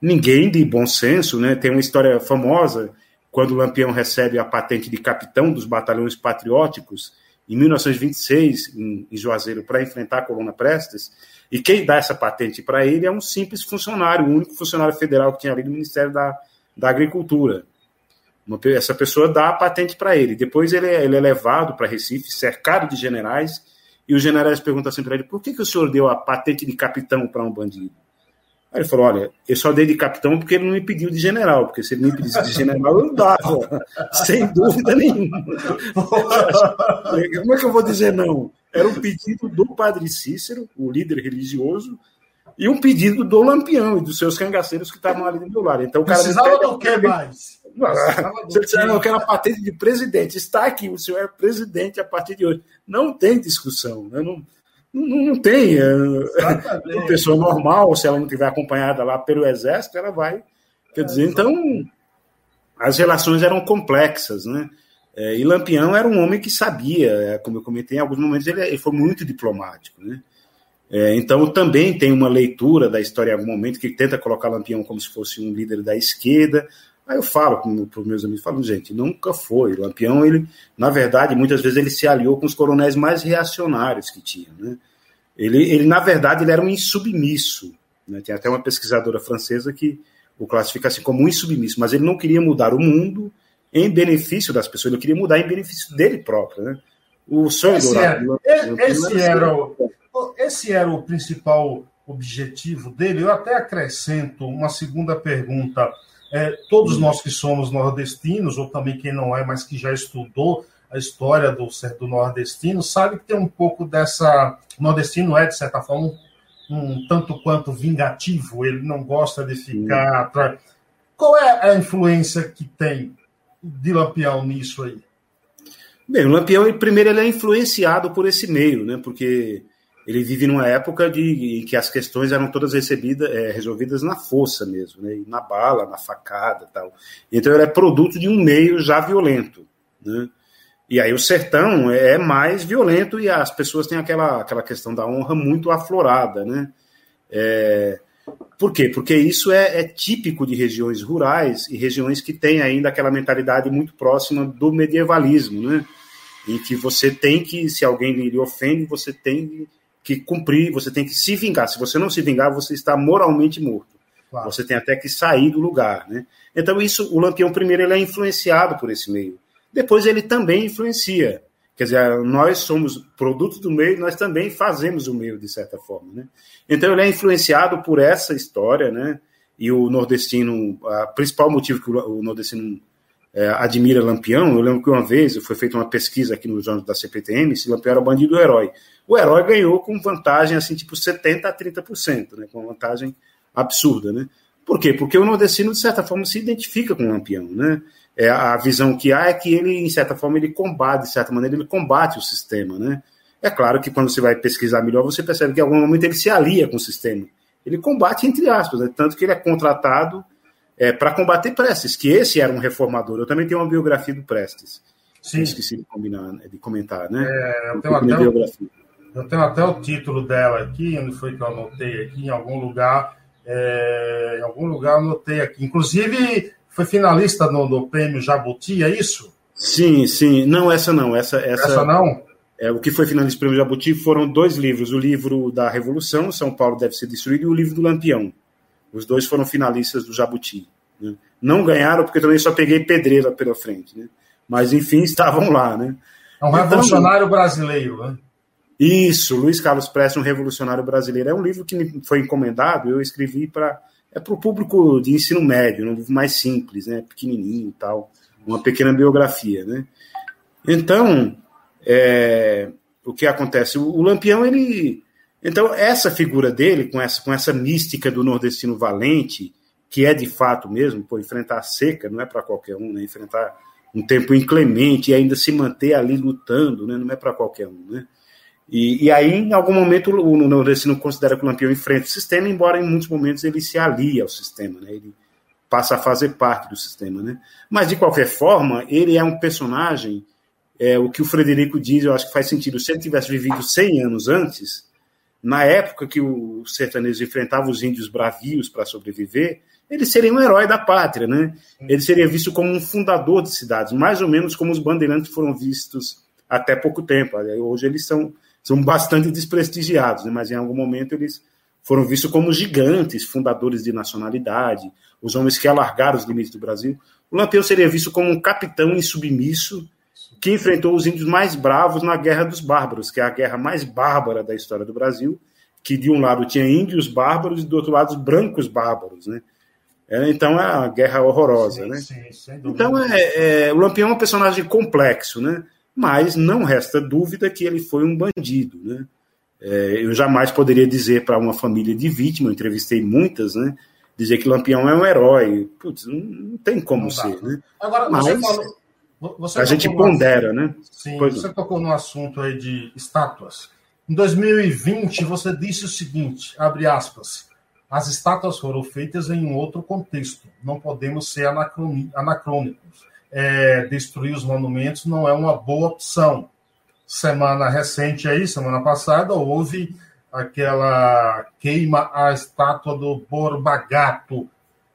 ninguém de bom senso, né? Tem uma história famosa quando o Lampião recebe a patente de capitão dos batalhões patrióticos em 1926 em, Juazeiro para enfrentar a Coluna Prestes. E quem dá essa patente para ele é um simples funcionário, o único funcionário federal que tinha ali do Ministério da, da Agricultura. Uma, essa pessoa dá a patente para ele. Depois ele é, ele é levado para Recife, cercado de generais, e os generais perguntam assim para ele: por que, que o senhor deu a patente de capitão para um bandido? Aí ele falou: olha, eu só dei de capitão porque ele não me pediu de general, porque se ele me pedisse de general, eu dava, sem dúvida nenhuma. Como é que eu vou dizer não? Era um pedido do padre Cícero, o líder religioso, e um pedido do Lampião e dos seus cangaceiros que estavam ali do meu lado. Então, o cara Precisava do que mais? Você disse, não, eu quero a patente de presidente. Está aqui, o senhor é presidente a partir de hoje. Não tem discussão. Né? Não, não, não tem. É, uma pessoa normal, se ela não tiver acompanhada lá pelo exército, ela vai. Quer dizer, então, as relações eram complexas, né? É, e Lampião era um homem que sabia, é, como eu comentei em alguns momentos, ele, ele foi muito diplomático, né? É, então, também tem uma leitura da história em algum momento que tenta colocar Lampião como se fosse um líder da esquerda, Aí eu falo para os meus amigos, falo, gente, nunca foi. O Lampião, ele, na verdade, muitas vezes ele se aliou com os coronéis mais reacionários que tinha. Né? Ele, ele, na verdade, ele era um insubmisso. Né? Tem até uma pesquisadora francesa que o classifica assim como um insubmisso, mas ele não queria mudar o mundo em benefício das pessoas, ele queria mudar em benefício dele próprio. Né? O sonho esse dourado. Era, esse, era o, esse era o principal objetivo dele. Eu até acrescento uma segunda pergunta é, todos nós que somos nordestinos, ou também quem não é, mas que já estudou a história do, do nordestino, sabe que tem um pouco dessa. O nordestino é, de certa forma, um, um tanto quanto vingativo, ele não gosta de ficar atrás. Qual é a influência que tem de Lampião nisso aí? Bem, o Lampião, primeiro, ele é influenciado por esse meio, né? Porque ele vive numa época de, em que as questões eram todas recebidas, é, resolvidas na força mesmo, né? na bala, na facada tal. Então ele é produto de um meio já violento. Né? E aí o sertão é mais violento e as pessoas têm aquela, aquela questão da honra muito aflorada. Né? É, por quê? Porque isso é, é, típico de regiões rurais e regiões que têm ainda aquela mentalidade muito próxima do medievalismo, né? em que você tem que, se alguém lhe ofende, você tem que cumprir, você tem que se vingar. Se você não se vingar, você está moralmente morto. Claro. Você tem até que sair do lugar, né? Então isso, o Lampião primeiro ele é influenciado por esse meio. Depois ele também influencia. Quer dizer, nós somos produtos do meio, nós também fazemos o meio de certa forma, né? Então ele é influenciado por essa história, né? E o nordestino, o principal motivo que o nordestino é, admira Lampião, eu lembro que uma vez foi feita uma pesquisa aqui nos anos da CPTM se Lampião era bandido ou herói o herói ganhou com vantagem assim, tipo 70% a 30%, né? Com uma vantagem absurda, né? Por quê? Porque o nordestino, de certa forma, se identifica com o Lampião, né? É, a visão que há é que ele, em certa forma, ele combate, de certa maneira, ele combate o sistema, né? É claro que quando você vai pesquisar melhor, você percebe que em algum momento ele se alia com o sistema. Ele combate, entre aspas, né? tanto que ele é contratado é, para combater Prestes, que esse era um reformador. Eu também tenho uma biografia do Prestes. Sim. esqueci de, combinar, de comentar, né? É, eu tenho até biografia. Eu tenho até o título dela aqui, onde foi que eu anotei aqui, em algum lugar. É, em algum lugar eu anotei aqui. Inclusive, foi finalista no, no prêmio Jabuti, é isso? Sim, sim. Não, essa não. Essa, essa, essa não? É, o que foi finalista do prêmio Jabuti foram dois livros: o livro da Revolução, São Paulo deve ser destruído, e o livro do Lampião. Os dois foram finalistas do Jabuti. Né? Não ganharam, porque também só peguei pedreira pela frente. Né? Mas, enfim, estavam lá. Né? É um revolucionário então, brasileiro, né? Isso, Luiz Carlos Prestes, um revolucionário brasileiro. É um livro que me foi encomendado, eu escrevi para é para o público de ensino médio, um livro mais simples, né, pequenininho e tal, uma pequena biografia, né. Então, é, o que acontece? O, o, Lampião, ele, então essa figura dele com essa com essa mística do nordestino valente, que é de fato mesmo, por enfrentar a seca, não é para qualquer um, né, enfrentar um tempo inclemente e ainda se manter ali lutando, né, não é para qualquer um, né. E, e, aí, em algum momento, o nordestino considera que o Lampião enfrenta o sistema, embora em muitos momentos ele se alia ao sistema, né? ele passa a fazer parte do sistema. Né? Mas, de qualquer forma, ele é um personagem, é, o que o Frederico diz, eu acho que faz sentido. Se ele tivesse vivido 100 anos antes, na época que o sertanejo enfrentava os índios bravios para sobreviver, ele seria um herói da pátria, né? Ele seria visto como um fundador de cidades, mais ou menos como os bandeirantes foram vistos até pouco tempo. Hoje eles são são bastante desprestigiados, né? mas em algum momento eles foram vistos como gigantes, fundadores de nacionalidade, os homens que alargaram os limites do Brasil. O Lampião seria visto como um capitão insubmisso que enfrentou os índios mais bravos na Guerra dos Bárbaros, que é a guerra mais bárbara da história do Brasil, que de um lado tinha índios bárbaros e do outro lado os brancos bárbaros, né? É, então é uma guerra horrorosa, sim, né? Sim, então é, é, o Lampião é um personagem complexo, né? mas não resta dúvida que ele foi um bandido. Né? É, eu jamais poderia dizer para uma família de vítima, eu entrevistei muitas, né? dizer que Lampião é um herói. Putz, não tem como não ser. Né? Agora, mas você falou, você a gente pondera, né? Sim, pois você não. tocou no assunto aí de estátuas. Em 2020, você disse o seguinte, abre aspas, as estátuas foram feitas em um outro contexto, não podemos ser anacrônicos é, destruir os monumentos não é uma boa opção. Semana recente aí, semana passada, houve aquela queima à estátua do Borba Gato.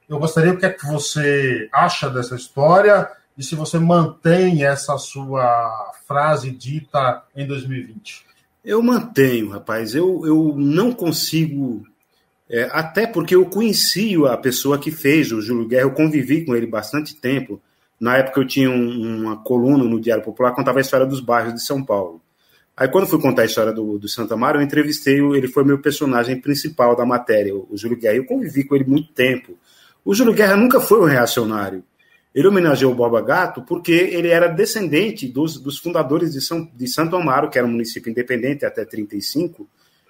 Eu gostaria o que é que você acha dessa história e se você mantém essa sua frase dita em 2020. Eu mantenho, rapaz. Eu, eu não consigo. É, até porque eu conheci a pessoa que fez o Júlio Guerra, eu convivi com ele bastante tempo. Na época eu tinha um, uma coluna no Diário Popular contava a história dos bairros de São Paulo. Aí quando fui contar a história do, do Santa Maria, eu entrevistei, ele foi meu personagem principal da matéria, o, o Júlio Guerra. Eu convivi com ele muito tempo. O Júlio Guerra nunca foi um reacionário. Ele homenageou o Borba Gato porque ele era descendente dos, dos fundadores de, São, de Santo Amaro, que era um município independente até 35,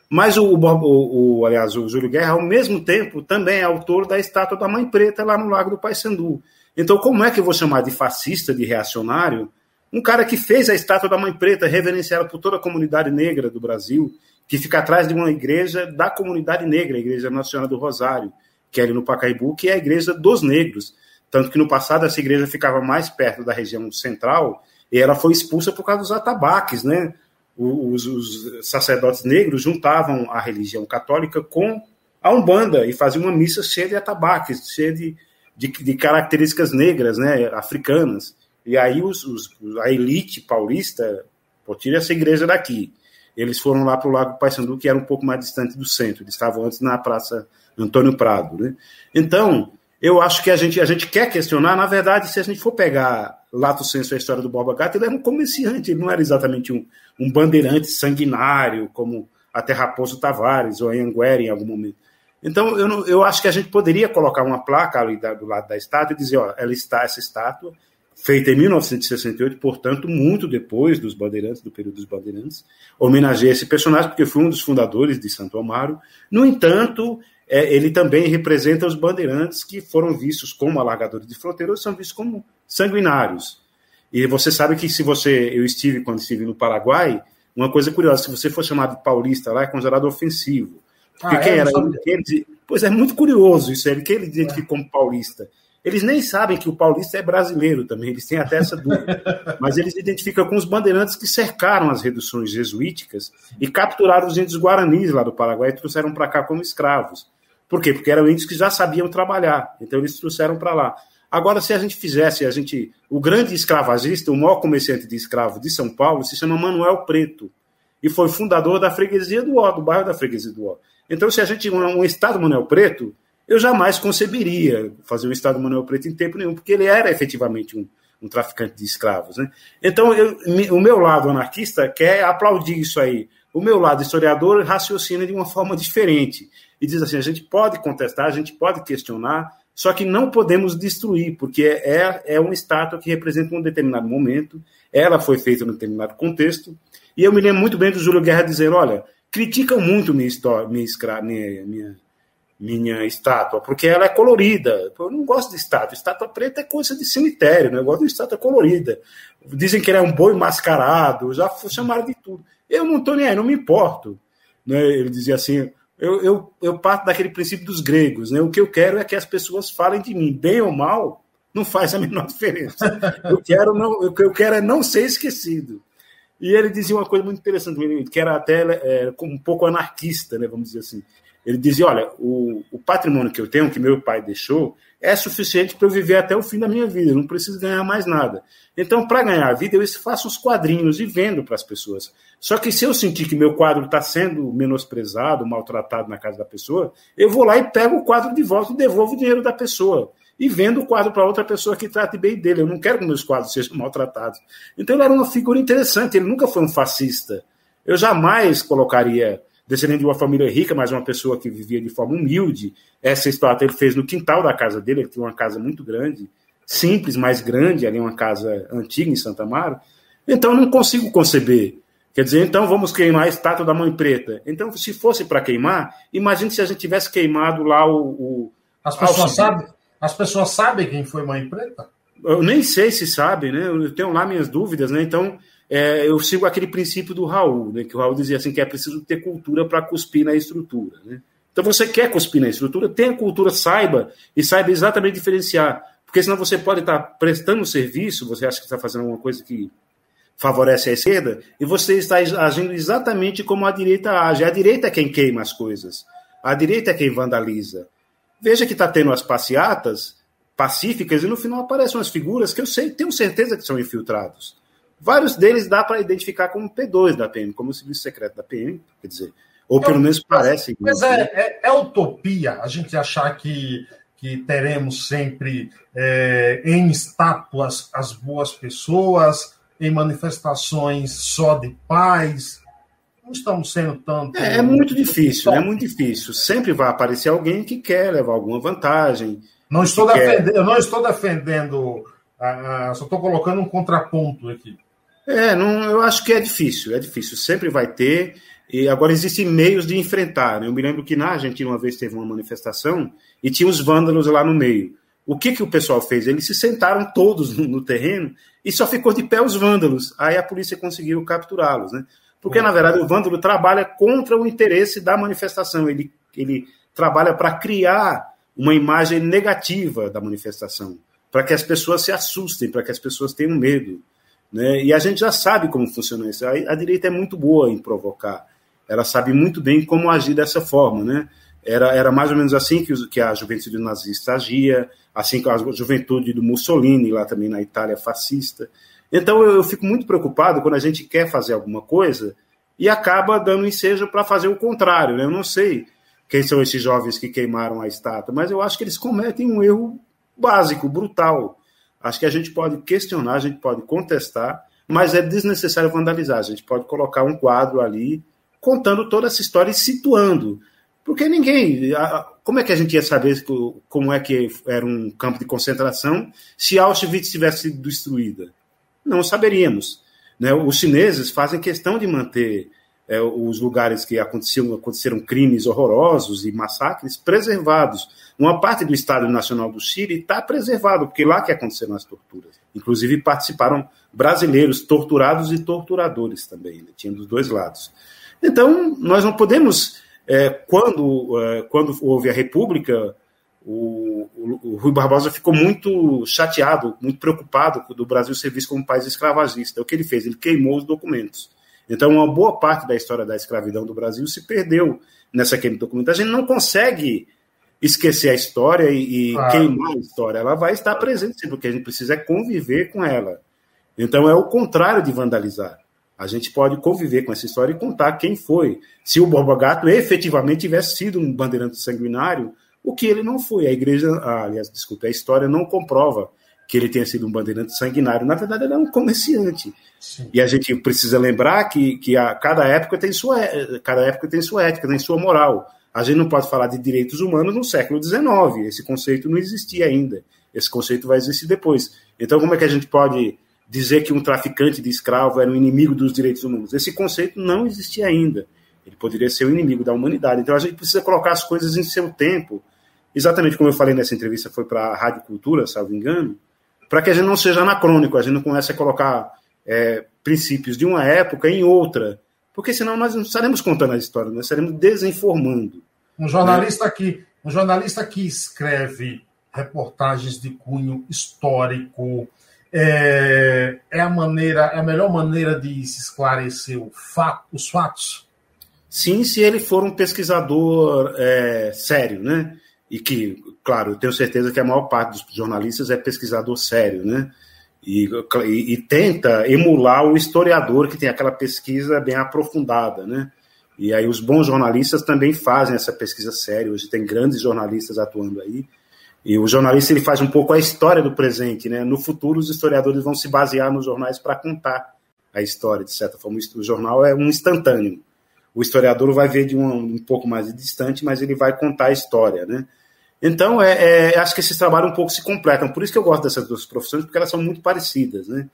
mas o, o, o, aliás, o Júlio Guerra, ao mesmo tempo, também é autor da estátua da Mãe Preta lá no Lago do Paissandu. Então, como é que eu vou chamar de fascista, de reacionário, um cara que fez a estátua da Mãe Preta, reverenciada por toda a comunidade negra do Brasil, que fica atrás de uma igreja da comunidade negra, a Igreja Nacional do Rosário, que é ali no Pacaembu, que é a igreja dos negros. Tanto que no passado essa igreja ficava mais perto da região central e ela foi expulsa por causa dos atabaques, né? Os, os sacerdotes negros juntavam a religião católica com a Umbanda e faziam uma missa cheia de atabaques, cheia de, de, de características negras, né, africanas. E aí os, os, a elite paulista, pô, tira essa igreja daqui. Eles foram lá para o Lago Paissandu, que era um pouco mais distante do centro. Eles estavam antes na Praça Antônio Prado. Né? Então, eu acho que a gente, a gente quer questionar, na verdade, se a gente for pegar lato senso a história do Borba Gato, ele era um comerciante, ele não era exatamente um, um bandeirante sanguinário, como até Raposo Tavares ou Anguera em algum momento. Então, eu, não, eu acho que a gente poderia colocar uma placa ali da, do lado da estátua e dizer, ó, ela está, essa estátua, feita em 1968, portanto, muito depois dos Bandeirantes, do período dos Bandeirantes, homenageia esse personagem, porque foi um dos fundadores de Santo Amaro. No entanto, é, ele também representa os bandeirantes que foram vistos como alargadores de fronteiras, são vistos como sanguinários. E você sabe que se você, eu estive quando estive no Paraguai, uma coisa curiosa, se você for chamado de paulista lá, é considerado ofensivo. Porque ah, quem é? era ele, pois é muito curioso isso, ele que ele é. como paulista. Eles nem sabem que o paulista é brasileiro também, eles têm até essa dúvida. Mas eles identificam com os bandeirantes que cercaram as reduções jesuíticas e capturaram os índios guaranis lá do Paraguai e trouxeram para cá como escravos. Por quê? Porque eram índios que já sabiam trabalhar, então eles trouxeram para lá. Agora, se a gente fizesse, a gente, o grande escravagista, o maior comerciante de escravo de São Paulo, se chama Manuel Preto e foi fundador da freguesia do Ó, do bairro da freguesia do Ó. Então, se a gente um, um estado Manuel Preto, eu jamais conceberia fazer um estado Manuel Preto em tempo nenhum, porque ele era efetivamente um, um traficante de escravos. Né? Então, eu, o meu lado anarquista quer aplaudir isso aí. O meu lado historiador raciocina de uma forma diferente e diz assim: a gente pode contestar, a gente pode questionar, só que não podemos destruir, porque é, é uma estátua que representa um determinado momento, ela foi feita num determinado contexto, e eu me lembro muito bem do Júlio Guerra dizer: olha, criticam muito minha, história, minha, minha, minha, minha estátua, porque ela é colorida. Eu não gosto de estátua. Estátua preta é coisa de cemitério, né? eu gosto de estátua colorida. Dizem que ele é um boi mascarado, já chamaram de tudo. Eu não estou nem aí, não me importo. Né? Ele dizia assim: eu, eu, eu parto daquele princípio dos gregos, né? O que eu quero é que as pessoas falem de mim, bem ou mal, não faz a menor diferença. Eu quero, não, o que eu quero é não ser esquecido. E ele dizia uma coisa muito interessante, que era até é, um pouco anarquista, né, vamos dizer assim. Ele dizia: olha, o, o patrimônio que eu tenho, que meu pai deixou, é suficiente para eu viver até o fim da minha vida, eu não preciso ganhar mais nada. Então, para ganhar a vida, eu faço os quadrinhos e vendo para as pessoas. Só que se eu sentir que meu quadro está sendo menosprezado, maltratado na casa da pessoa, eu vou lá e pego o quadro de volta e devolvo o dinheiro da pessoa. E vendo o quadro para outra pessoa que trate bem dele. Eu não quero que meus quadros sejam maltratados. Então, ele era uma figura interessante, ele nunca foi um fascista. Eu jamais colocaria descendente de uma família rica, mas uma pessoa que vivia de forma humilde. Essa estátua ele fez no quintal da casa dele, ele tinha uma casa muito grande, simples, mas grande, ali uma casa antiga em Santa Amaro. Então eu não consigo conceber. Quer dizer, então vamos queimar a estátua da Mãe Preta. Então, se fosse para queimar, imagine se a gente tivesse queimado lá o. o as, pessoas sabem, as pessoas sabem quem foi Mãe Preta? Eu nem sei se sabem, né? Eu tenho lá minhas dúvidas, né? Então, é, eu sigo aquele princípio do Raul, né, que o Raul dizia assim que é preciso ter cultura para cuspir na estrutura. Né? Então você quer cuspir na estrutura, tenha cultura, saiba e saiba exatamente diferenciar, porque senão você pode estar prestando serviço, você acha que está fazendo alguma coisa que favorece a esquerda, e você está agindo exatamente como a direita age. A direita é quem queima as coisas, a direita é quem vandaliza. Veja que está tendo as passeatas pacíficas e no final aparecem umas figuras que eu sei, tenho certeza que são infiltrados. Vários deles dá para identificar como P2 da PM, como o serviço secreto da PM, quer dizer, ou pelo menos parece. Mas é, é, é, utopia a gente achar que, que teremos sempre é, em estátuas as boas pessoas, em manifestações só de paz. Não estamos sendo tanto. É, é muito difícil, é muito difícil. Sempre vai aparecer alguém que quer levar alguma vantagem. Não estou defendendo. Eu não estou defendendo, ah, ah, só estou colocando um contraponto aqui. É, não, eu acho que é difícil, é difícil. Sempre vai ter. E agora existem meios de enfrentar. Né? Eu me lembro que na Argentina uma vez teve uma manifestação e tinha os vândalos lá no meio. O que, que o pessoal fez? Eles se sentaram todos no, no terreno e só ficou de pé os vândalos. Aí a polícia conseguiu capturá-los. Né? Porque, na verdade, o vândalo trabalha contra o interesse da manifestação. Ele, ele trabalha para criar uma imagem negativa da manifestação, para que as pessoas se assustem, para que as pessoas tenham medo. Né? E a gente já sabe como funciona isso. A, a, direita é muito boa em provocar. Ela sabe muito bem como agir dessa forma. Né? Era, era mais ou menos assim que, que a juventude nazista agia, assim como a juventude do Mussolini, lá também na Itália fascista. Então eu, eu fico muito preocupado quando a gente quer fazer alguma coisa e acaba dando ensejo para fazer o contrário. Né? Eu não sei quem são esses jovens que queimaram a estátua, mas eu acho que eles cometem um erro básico, brutal. Acho que a gente pode questionar, a gente pode contestar, mas é desnecessário vandalizar. A gente pode colocar um quadro ali contando toda essa história e situando. Porque ninguém. Como é que a gente ia saber como é que era um campo de concentração se Auschwitz tivesse sido destruída? Não saberíamos. Né? Os chineses fazem questão de manter é, os lugares que aconteciam, aconteceram crimes horrorosos e massacres preservados. Uma parte do Estado Nacional do Chile está preservado, porque lá que aconteceram as torturas. Inclusive participaram brasileiros torturados e torturadores também, né? tinha dos dois lados. Então, nós não podemos, é, quando, é, quando houve a República, o, o, o, Rui Barbosa ficou muito chateado, muito preocupado do Brasil ser visto como um país escravagista. O que ele fez? Ele queimou os documentos. Então, uma boa parte da história da escravidão do Brasil se perdeu nessa queima de documentos. A gente não consegue esquecer a história e, e queimar a história. Ela vai estar presente, porque a gente precisa é conviver com ela. Então, é o contrário de vandalizar. A gente pode conviver com essa história e contar quem foi. Se o Borba Gato efetivamente tivesse sido um bandeirante sanguinário, o que ele não foi. A igreja, aliás, desculpe, a história não comprova que ele tenha sido um bandeirante sanguinário. Na verdade, ele é um comerciante. Sim. E a gente precisa lembrar que, que a, cada, época tem sua, cada época tem sua ética, tem sua moral. A gente não pode falar de direitos humanos no século XIX. Esse conceito não existia ainda. Esse conceito vai existir depois. Então, como é que a gente pode dizer que um traficante de escravo era um inimigo dos direitos humanos? Esse conceito não existia ainda. Ele poderia ser o inimigo da humanidade. Então, a gente precisa colocar as coisas em seu tempo. Exatamente como eu falei nessa entrevista, foi para a Rádio Cultura, salvo engano para que a gente não seja anacrônico, a gente não comece a colocar é, princípios de uma época em outra, porque senão nós não estaremos contando a história, nós estaremos desinformando. Um jornalista né? que um jornalista que escreve reportagens de cunho histórico é, é a maneira, é a melhor maneira de se esclarecer fato, os fatos. Sim, se ele for um pesquisador é, sério, né? E que claro, eu tenho certeza que a maior parte dos jornalistas é pesquisador sério, né? E, e, e, tenta emular o historiador que tem aquela pesquisa bem aprofundada, né? E aí os bons jornalistas também fazem essa pesquisa séria. Hoje tem grandes jornalistas atuando aí. E o jornalista ele faz um pouco a história do presente, né? No futuro os historiadores vão se basear nos jornais para contar a história, de certa forma. O jornal é um instantâneo. O historiador vai ver de um, um pouco mais distante, mas ele vai contar a história, né? Então, é, é, acho que esses trabalhos um pouco se completam. Por isso que eu gosto dessas duas profissões, porque elas são muito parecidas, né?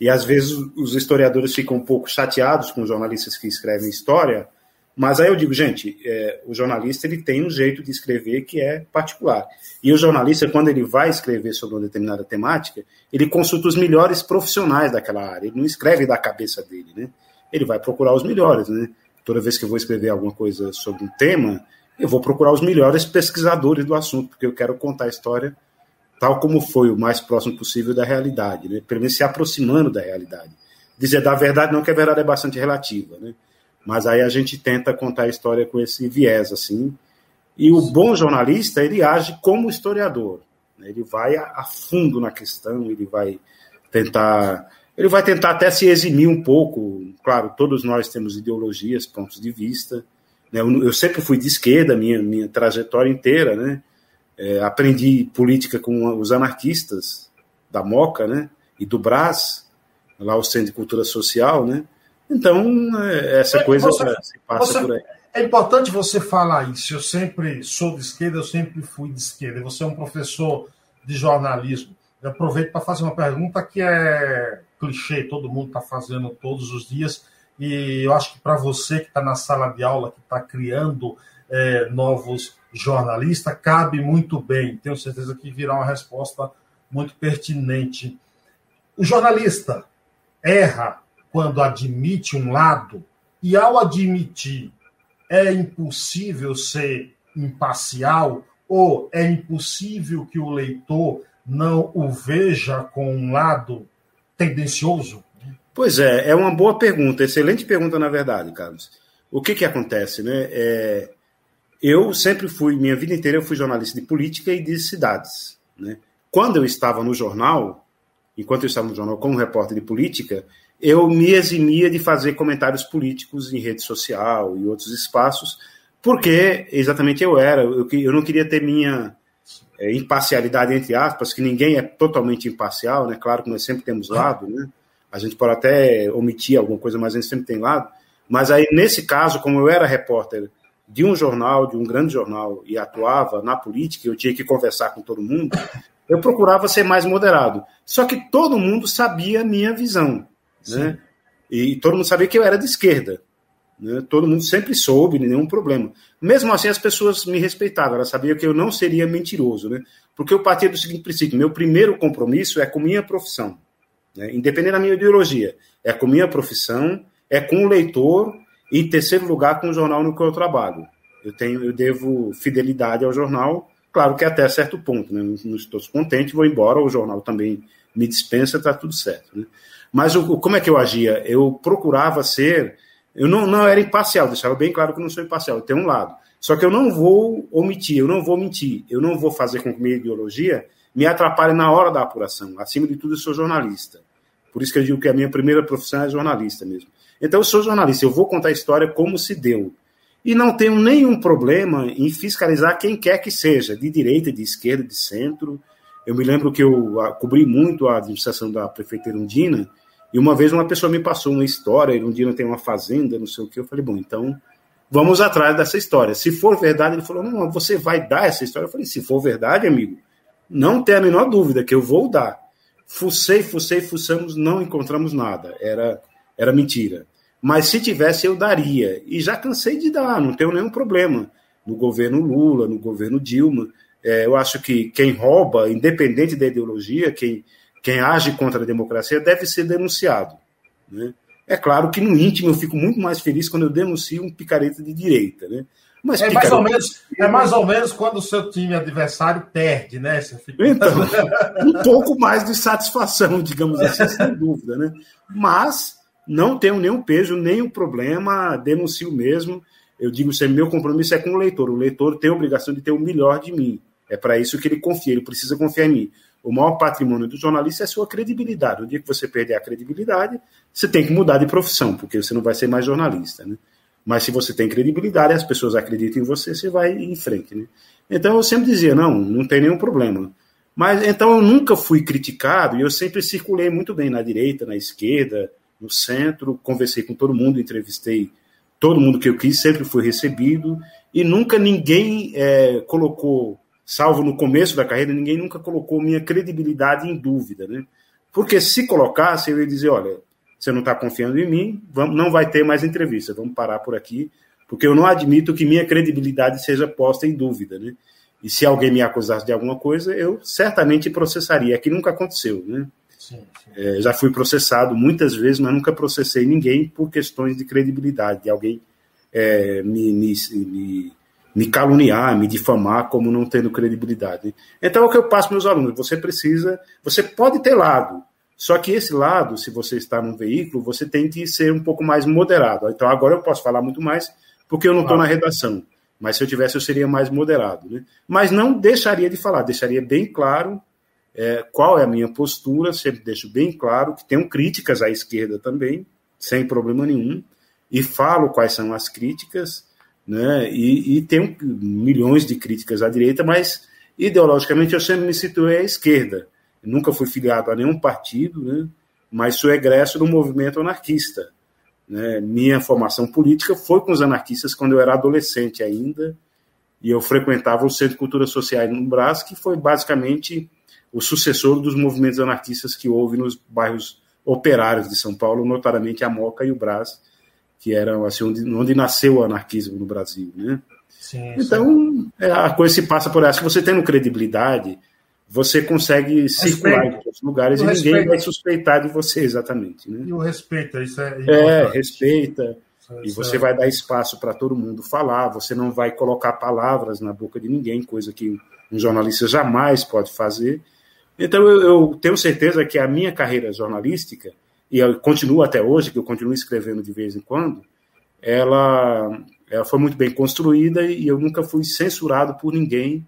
E às vezes os historiadores ficam um pouco chateados com os jornalistas que escrevem história, mas aí eu digo, gente, é, o jornalista ele tem um jeito de escrever que é particular. E o jornalista, quando ele vai escrever sobre uma determinada temática, ele consulta os melhores profissionais daquela área. Ele não escreve da cabeça dele, né? Ele vai procurar os melhores, né? Toda vez que eu vou escrever alguma coisa sobre um tema, eu vou procurar os melhores pesquisadores do assunto, porque eu quero contar a história tal como foi, o mais próximo possível da realidade, né? pelo menos se aproximando da realidade. Dizer da verdade, não que a verdade é bastante relativa, né? mas aí a gente tenta contar a história com esse viés, assim, e o bom jornalista, ele age como historiador, né? ele vai a fundo na questão, ele vai tentar ele vai tentar até se eximir um pouco. Claro, todos nós temos ideologias, pontos de vista? Eu, eu, sempre fui de esquerda, minha, minha trajetória inteira, né? É, aprendi política com os anarquistas da Moca, né? E do Brás, lá o Centro de Cultura Social, né? Então, é, essa coisa você, se passa você, por aí. É importante você falar isso. Eu sempre sou de esquerda, eu sempre fui de esquerda. Você é um professor de jornalismo. Eu aproveito para fazer uma pergunta que é clichê, todo mundo está fazendo todos os dias, e eu acho que para você que está na sala de aula, que está criando é, novos jornalistas, cabe muito bem. Tenho certeza que virá uma resposta muito pertinente. O jornalista erra quando admite um lado, E ao admitir, é impossível ser imparcial ou é impossível que o leitor não o veja com um lado tendencioso? Pois é, é uma boa pergunta, excelente pergunta, na verdade, Carlos. O que que acontece, né? É, eu sempre fui, minha vida inteira, eu fui jornalista de política e de cidades, né? Quando eu estava no jornal, enquanto eu estava no jornal como repórter de política, eu me eximia de fazer comentários políticos em rede social e outros espaços, porque exatamente eu era, eu, eu não queria ter minha é, imparcialidade, entre aspas, que ninguém é totalmente imparcial, né? Claro que nós sempre temos lado, né? A gente pode até omitir alguma coisa, mas a gente sempre tem lado. Mas aí, nesse caso, como eu era repórter de um jornal, de um grande jornal, e atuava na política, eu tinha que conversar com todo mundo, eu procurava ser mais moderado. Só que todo mundo sabia a minha visão, né? E todo mundo sabia que eu era de esquerda. Né? Todo mundo sempre soube, nenhum problema. Mesmo assim, as pessoas me respeitavam, elas sabiam que eu não seria mentiroso, né? Porque eu partia do seguinte princípio: meu primeiro compromisso é com minha profissão, né? independente da minha ideologia, é com minha profissão, é com o leitor e, em terceiro lugar, com o jornal no que eu trabalho. Eu tenho, eu devo fidelidade ao jornal Claro que até certo ponto, né? não estou contente, vou embora, o jornal também me dispensa, está tudo certo. Né? Mas o, como é que eu agia? Eu procurava ser. Eu não, não era imparcial, deixava bem claro que eu não sou imparcial, eu tenho um lado. Só que eu não vou omitir, eu não vou mentir, eu não vou fazer com que minha ideologia me atrapalhe na hora da apuração. Acima de tudo, eu sou jornalista. Por isso que eu digo que a minha primeira profissão é jornalista mesmo. Então, eu sou jornalista, eu vou contar a história como se deu. E não tenho nenhum problema em fiscalizar quem quer que seja, de direita, de esquerda, de centro. Eu me lembro que eu ah, cobri muito a administração da prefeita Erundina, e uma vez uma pessoa me passou uma história, Erundina tem uma fazenda, não sei o que, eu falei, bom, então vamos atrás dessa história. Se for verdade, ele falou, não, você vai dar essa história? Eu falei, se for verdade, amigo, não tem a menor dúvida que eu vou dar. Fucei, fucei, fuçamos, não encontramos nada. Era, era mentira. Mas se tivesse, eu daria. E já cansei de dar, não tenho nenhum problema. No governo Lula, no governo Dilma. É, eu acho que quem rouba, independente da ideologia, quem, quem age contra a democracia, deve ser denunciado. Né? É claro que no íntimo eu fico muito mais feliz quando eu denuncio um picareta de direita. Né? Mas é, mais ou menos, é mais ou menos quando o seu time adversário perde, né? Fica... Então, um pouco mais de satisfação, digamos assim, sem dúvida. Né? Mas não tenho nenhum peso, nenhum problema, denuncio mesmo. Eu digo sempre, meu compromisso é com o leitor. O leitor tem a obrigação de ter o melhor de mim. É para isso que ele confia, ele precisa confiar em mim. O maior patrimônio do jornalista é a sua credibilidade. O dia que você perder a credibilidade, você tem que mudar de profissão, porque você não vai ser mais jornalista. Né? Mas se você tem credibilidade, as pessoas acreditam em você, você vai em frente. Né? Então eu sempre dizia, não, não tem nenhum problema. Mas então eu nunca fui criticado e eu sempre circulei muito bem na direita, na esquerda, no centro, conversei com todo mundo, entrevistei todo mundo que eu quis, sempre fui recebido, e nunca ninguém é, colocou, salvo no começo da carreira, ninguém nunca colocou minha credibilidade em dúvida, né? Porque se colocasse, eu ia dizer, olha, você não está confiando em mim, vamos, não vai ter mais entrevista, vamos parar por aqui, porque eu não admito que minha credibilidade seja posta em dúvida, né? E se alguém me acusasse de alguma coisa, eu certamente processaria, que nunca aconteceu, né? É, já fui processado muitas vezes, mas nunca processei ninguém por questões de credibilidade, de alguém é, me, me, me, me, caluniar, me difamar como não tendo credibilidade. Então é o que eu passo para meus alunos: você precisa, você pode ter lado, só que esse lado, se você está num veículo, você tem que ser um pouco mais moderado. Então agora eu posso falar muito mais porque eu não estou na redação. Mas se eu tivesse, eu seria mais moderado. Né? Mas não deixaria de falar, deixaria bem claro é, qual é a minha postura, sempre deixo bem claro que tenho críticas à esquerda também, sem problema nenhum, e falo quais são as críticas, né, e, e tenho milhões de críticas à direita, mas ideologicamente eu sempre me situei à esquerda. Nunca fui filiado a nenhum partido, né, mas sou egresso do movimento anarquista. Né. Minha formação política foi com os anarquistas quando eu era adolescente ainda, e eu frequentava o Centro de Cultura Social no Brás, que foi basicamente o sucessor dos movimentos anarquistas que houve nos bairros operários de São Paulo, notadamente a Moca e o Brás, que eram assim, onde, onde nasceu o anarquismo no Brasil. Né? Sim, então, sim. É, a coisa se passa por essa. Se você tendo credibilidade, você consegue circular em outros lugares e ninguém vai suspeitar de você, exatamente. Né? E o respeito, isso é. É, respeita. e você vai dar espaço para todo mundo falar, você não vai colocar palavras na boca de ninguém, coisa que um jornalista jamais pode fazer. Então eu, eu tenho certeza que a minha carreira jornalística, e eu continuo até hoje, que eu continuo escrevendo de vez em quando, ela, ela foi muito bem construída e eu nunca fui censurado por ninguém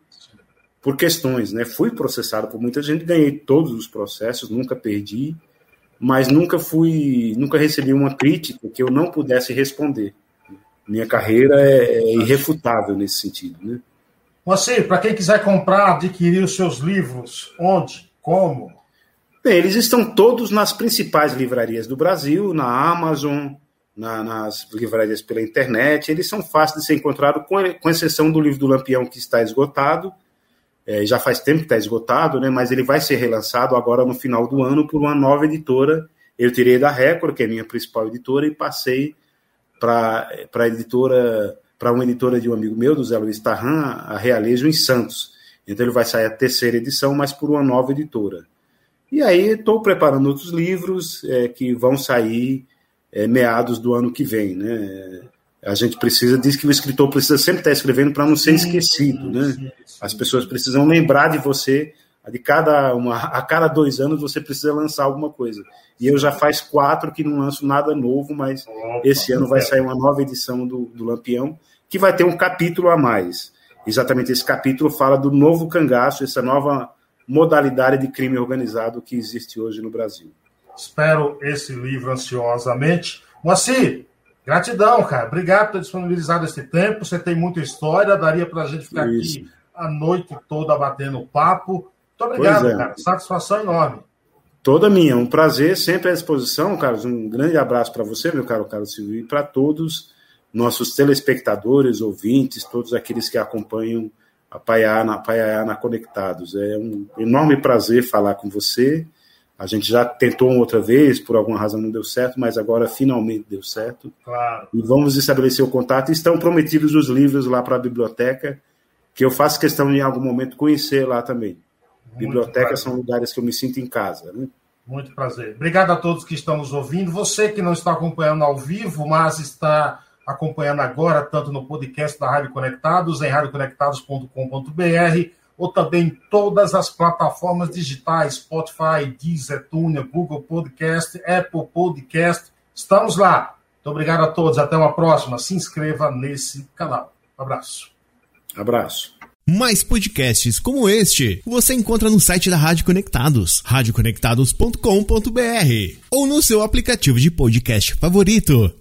por questões, né? Fui processado por muita gente, ganhei todos os processos, nunca perdi, mas nunca fui, nunca recebi uma crítica que eu não pudesse responder. Minha carreira é, é irrefutável nesse sentido, né? Moacir, para quem quiser comprar, adquirir os seus livros, onde, como? Bem, eles estão todos nas principais livrarias do Brasil, na Amazon, na, nas livrarias pela internet. Eles são fáceis de ser encontrados, com, com exceção do livro do Lampião, que está esgotado. É, já faz tempo que está esgotado, né, mas ele vai ser relançado agora no final do ano por uma nova editora. Eu tirei da Record, que é a minha principal editora, e passei para editora, para uma editora de um amigo meu, do Zé Luiz Tarran, a Realejo em Santos. Então ele vai sair a terceira edição, mas por uma nova editora. E aí estou preparando outros livros é, que vão sair é, meados do ano que vem, né? A gente precisa, diz que o escritor precisa sempre estar escrevendo para não ser esquecido, né? As pessoas precisam lembrar de você. De cada uma, a cada dois anos você precisa lançar alguma coisa. E eu já faz quatro que não lanço nada novo, mas esse ano vai sair uma nova edição do, do Lampião, que vai ter um capítulo a mais. Exatamente esse capítulo fala do novo cangaço, essa nova modalidade de crime organizado que existe hoje no Brasil. Espero esse livro ansiosamente. Moacir, Gratidão, cara. Obrigado por ter disponibilizado esse tempo. Você tem muita história, daria para a gente ficar Isso. aqui a noite toda batendo papo. Muito obrigado, é. cara. Satisfação enorme. Toda minha, um prazer, sempre à disposição, Carlos. Um grande abraço para você, meu caro Carlos Silvio, e para todos nossos telespectadores, ouvintes, todos aqueles que acompanham a Paiana, a Paiana Conectados. É um enorme prazer falar com você a gente já tentou outra vez, por alguma razão não deu certo, mas agora finalmente deu certo. Claro. E vamos estabelecer o contato. Estão prometidos os livros lá para a biblioteca, que eu faço questão de, em algum momento conhecer lá também. Muito Bibliotecas prazer. são lugares que eu me sinto em casa. Né? Muito prazer. Obrigado a todos que estão nos ouvindo. Você que não está acompanhando ao vivo, mas está acompanhando agora, tanto no podcast da Rádio Conectados, em radioconectados.com.br ou também em todas as plataformas digitais, Spotify, Deezer, Tuner, Google Podcast, Apple Podcast. Estamos lá. Muito obrigado a todos. Até uma próxima. Se inscreva nesse canal. Um abraço. Abraço. Mais podcasts como este você encontra no site da Rádio Conectados, radioconectados.com.br ou no seu aplicativo de podcast favorito.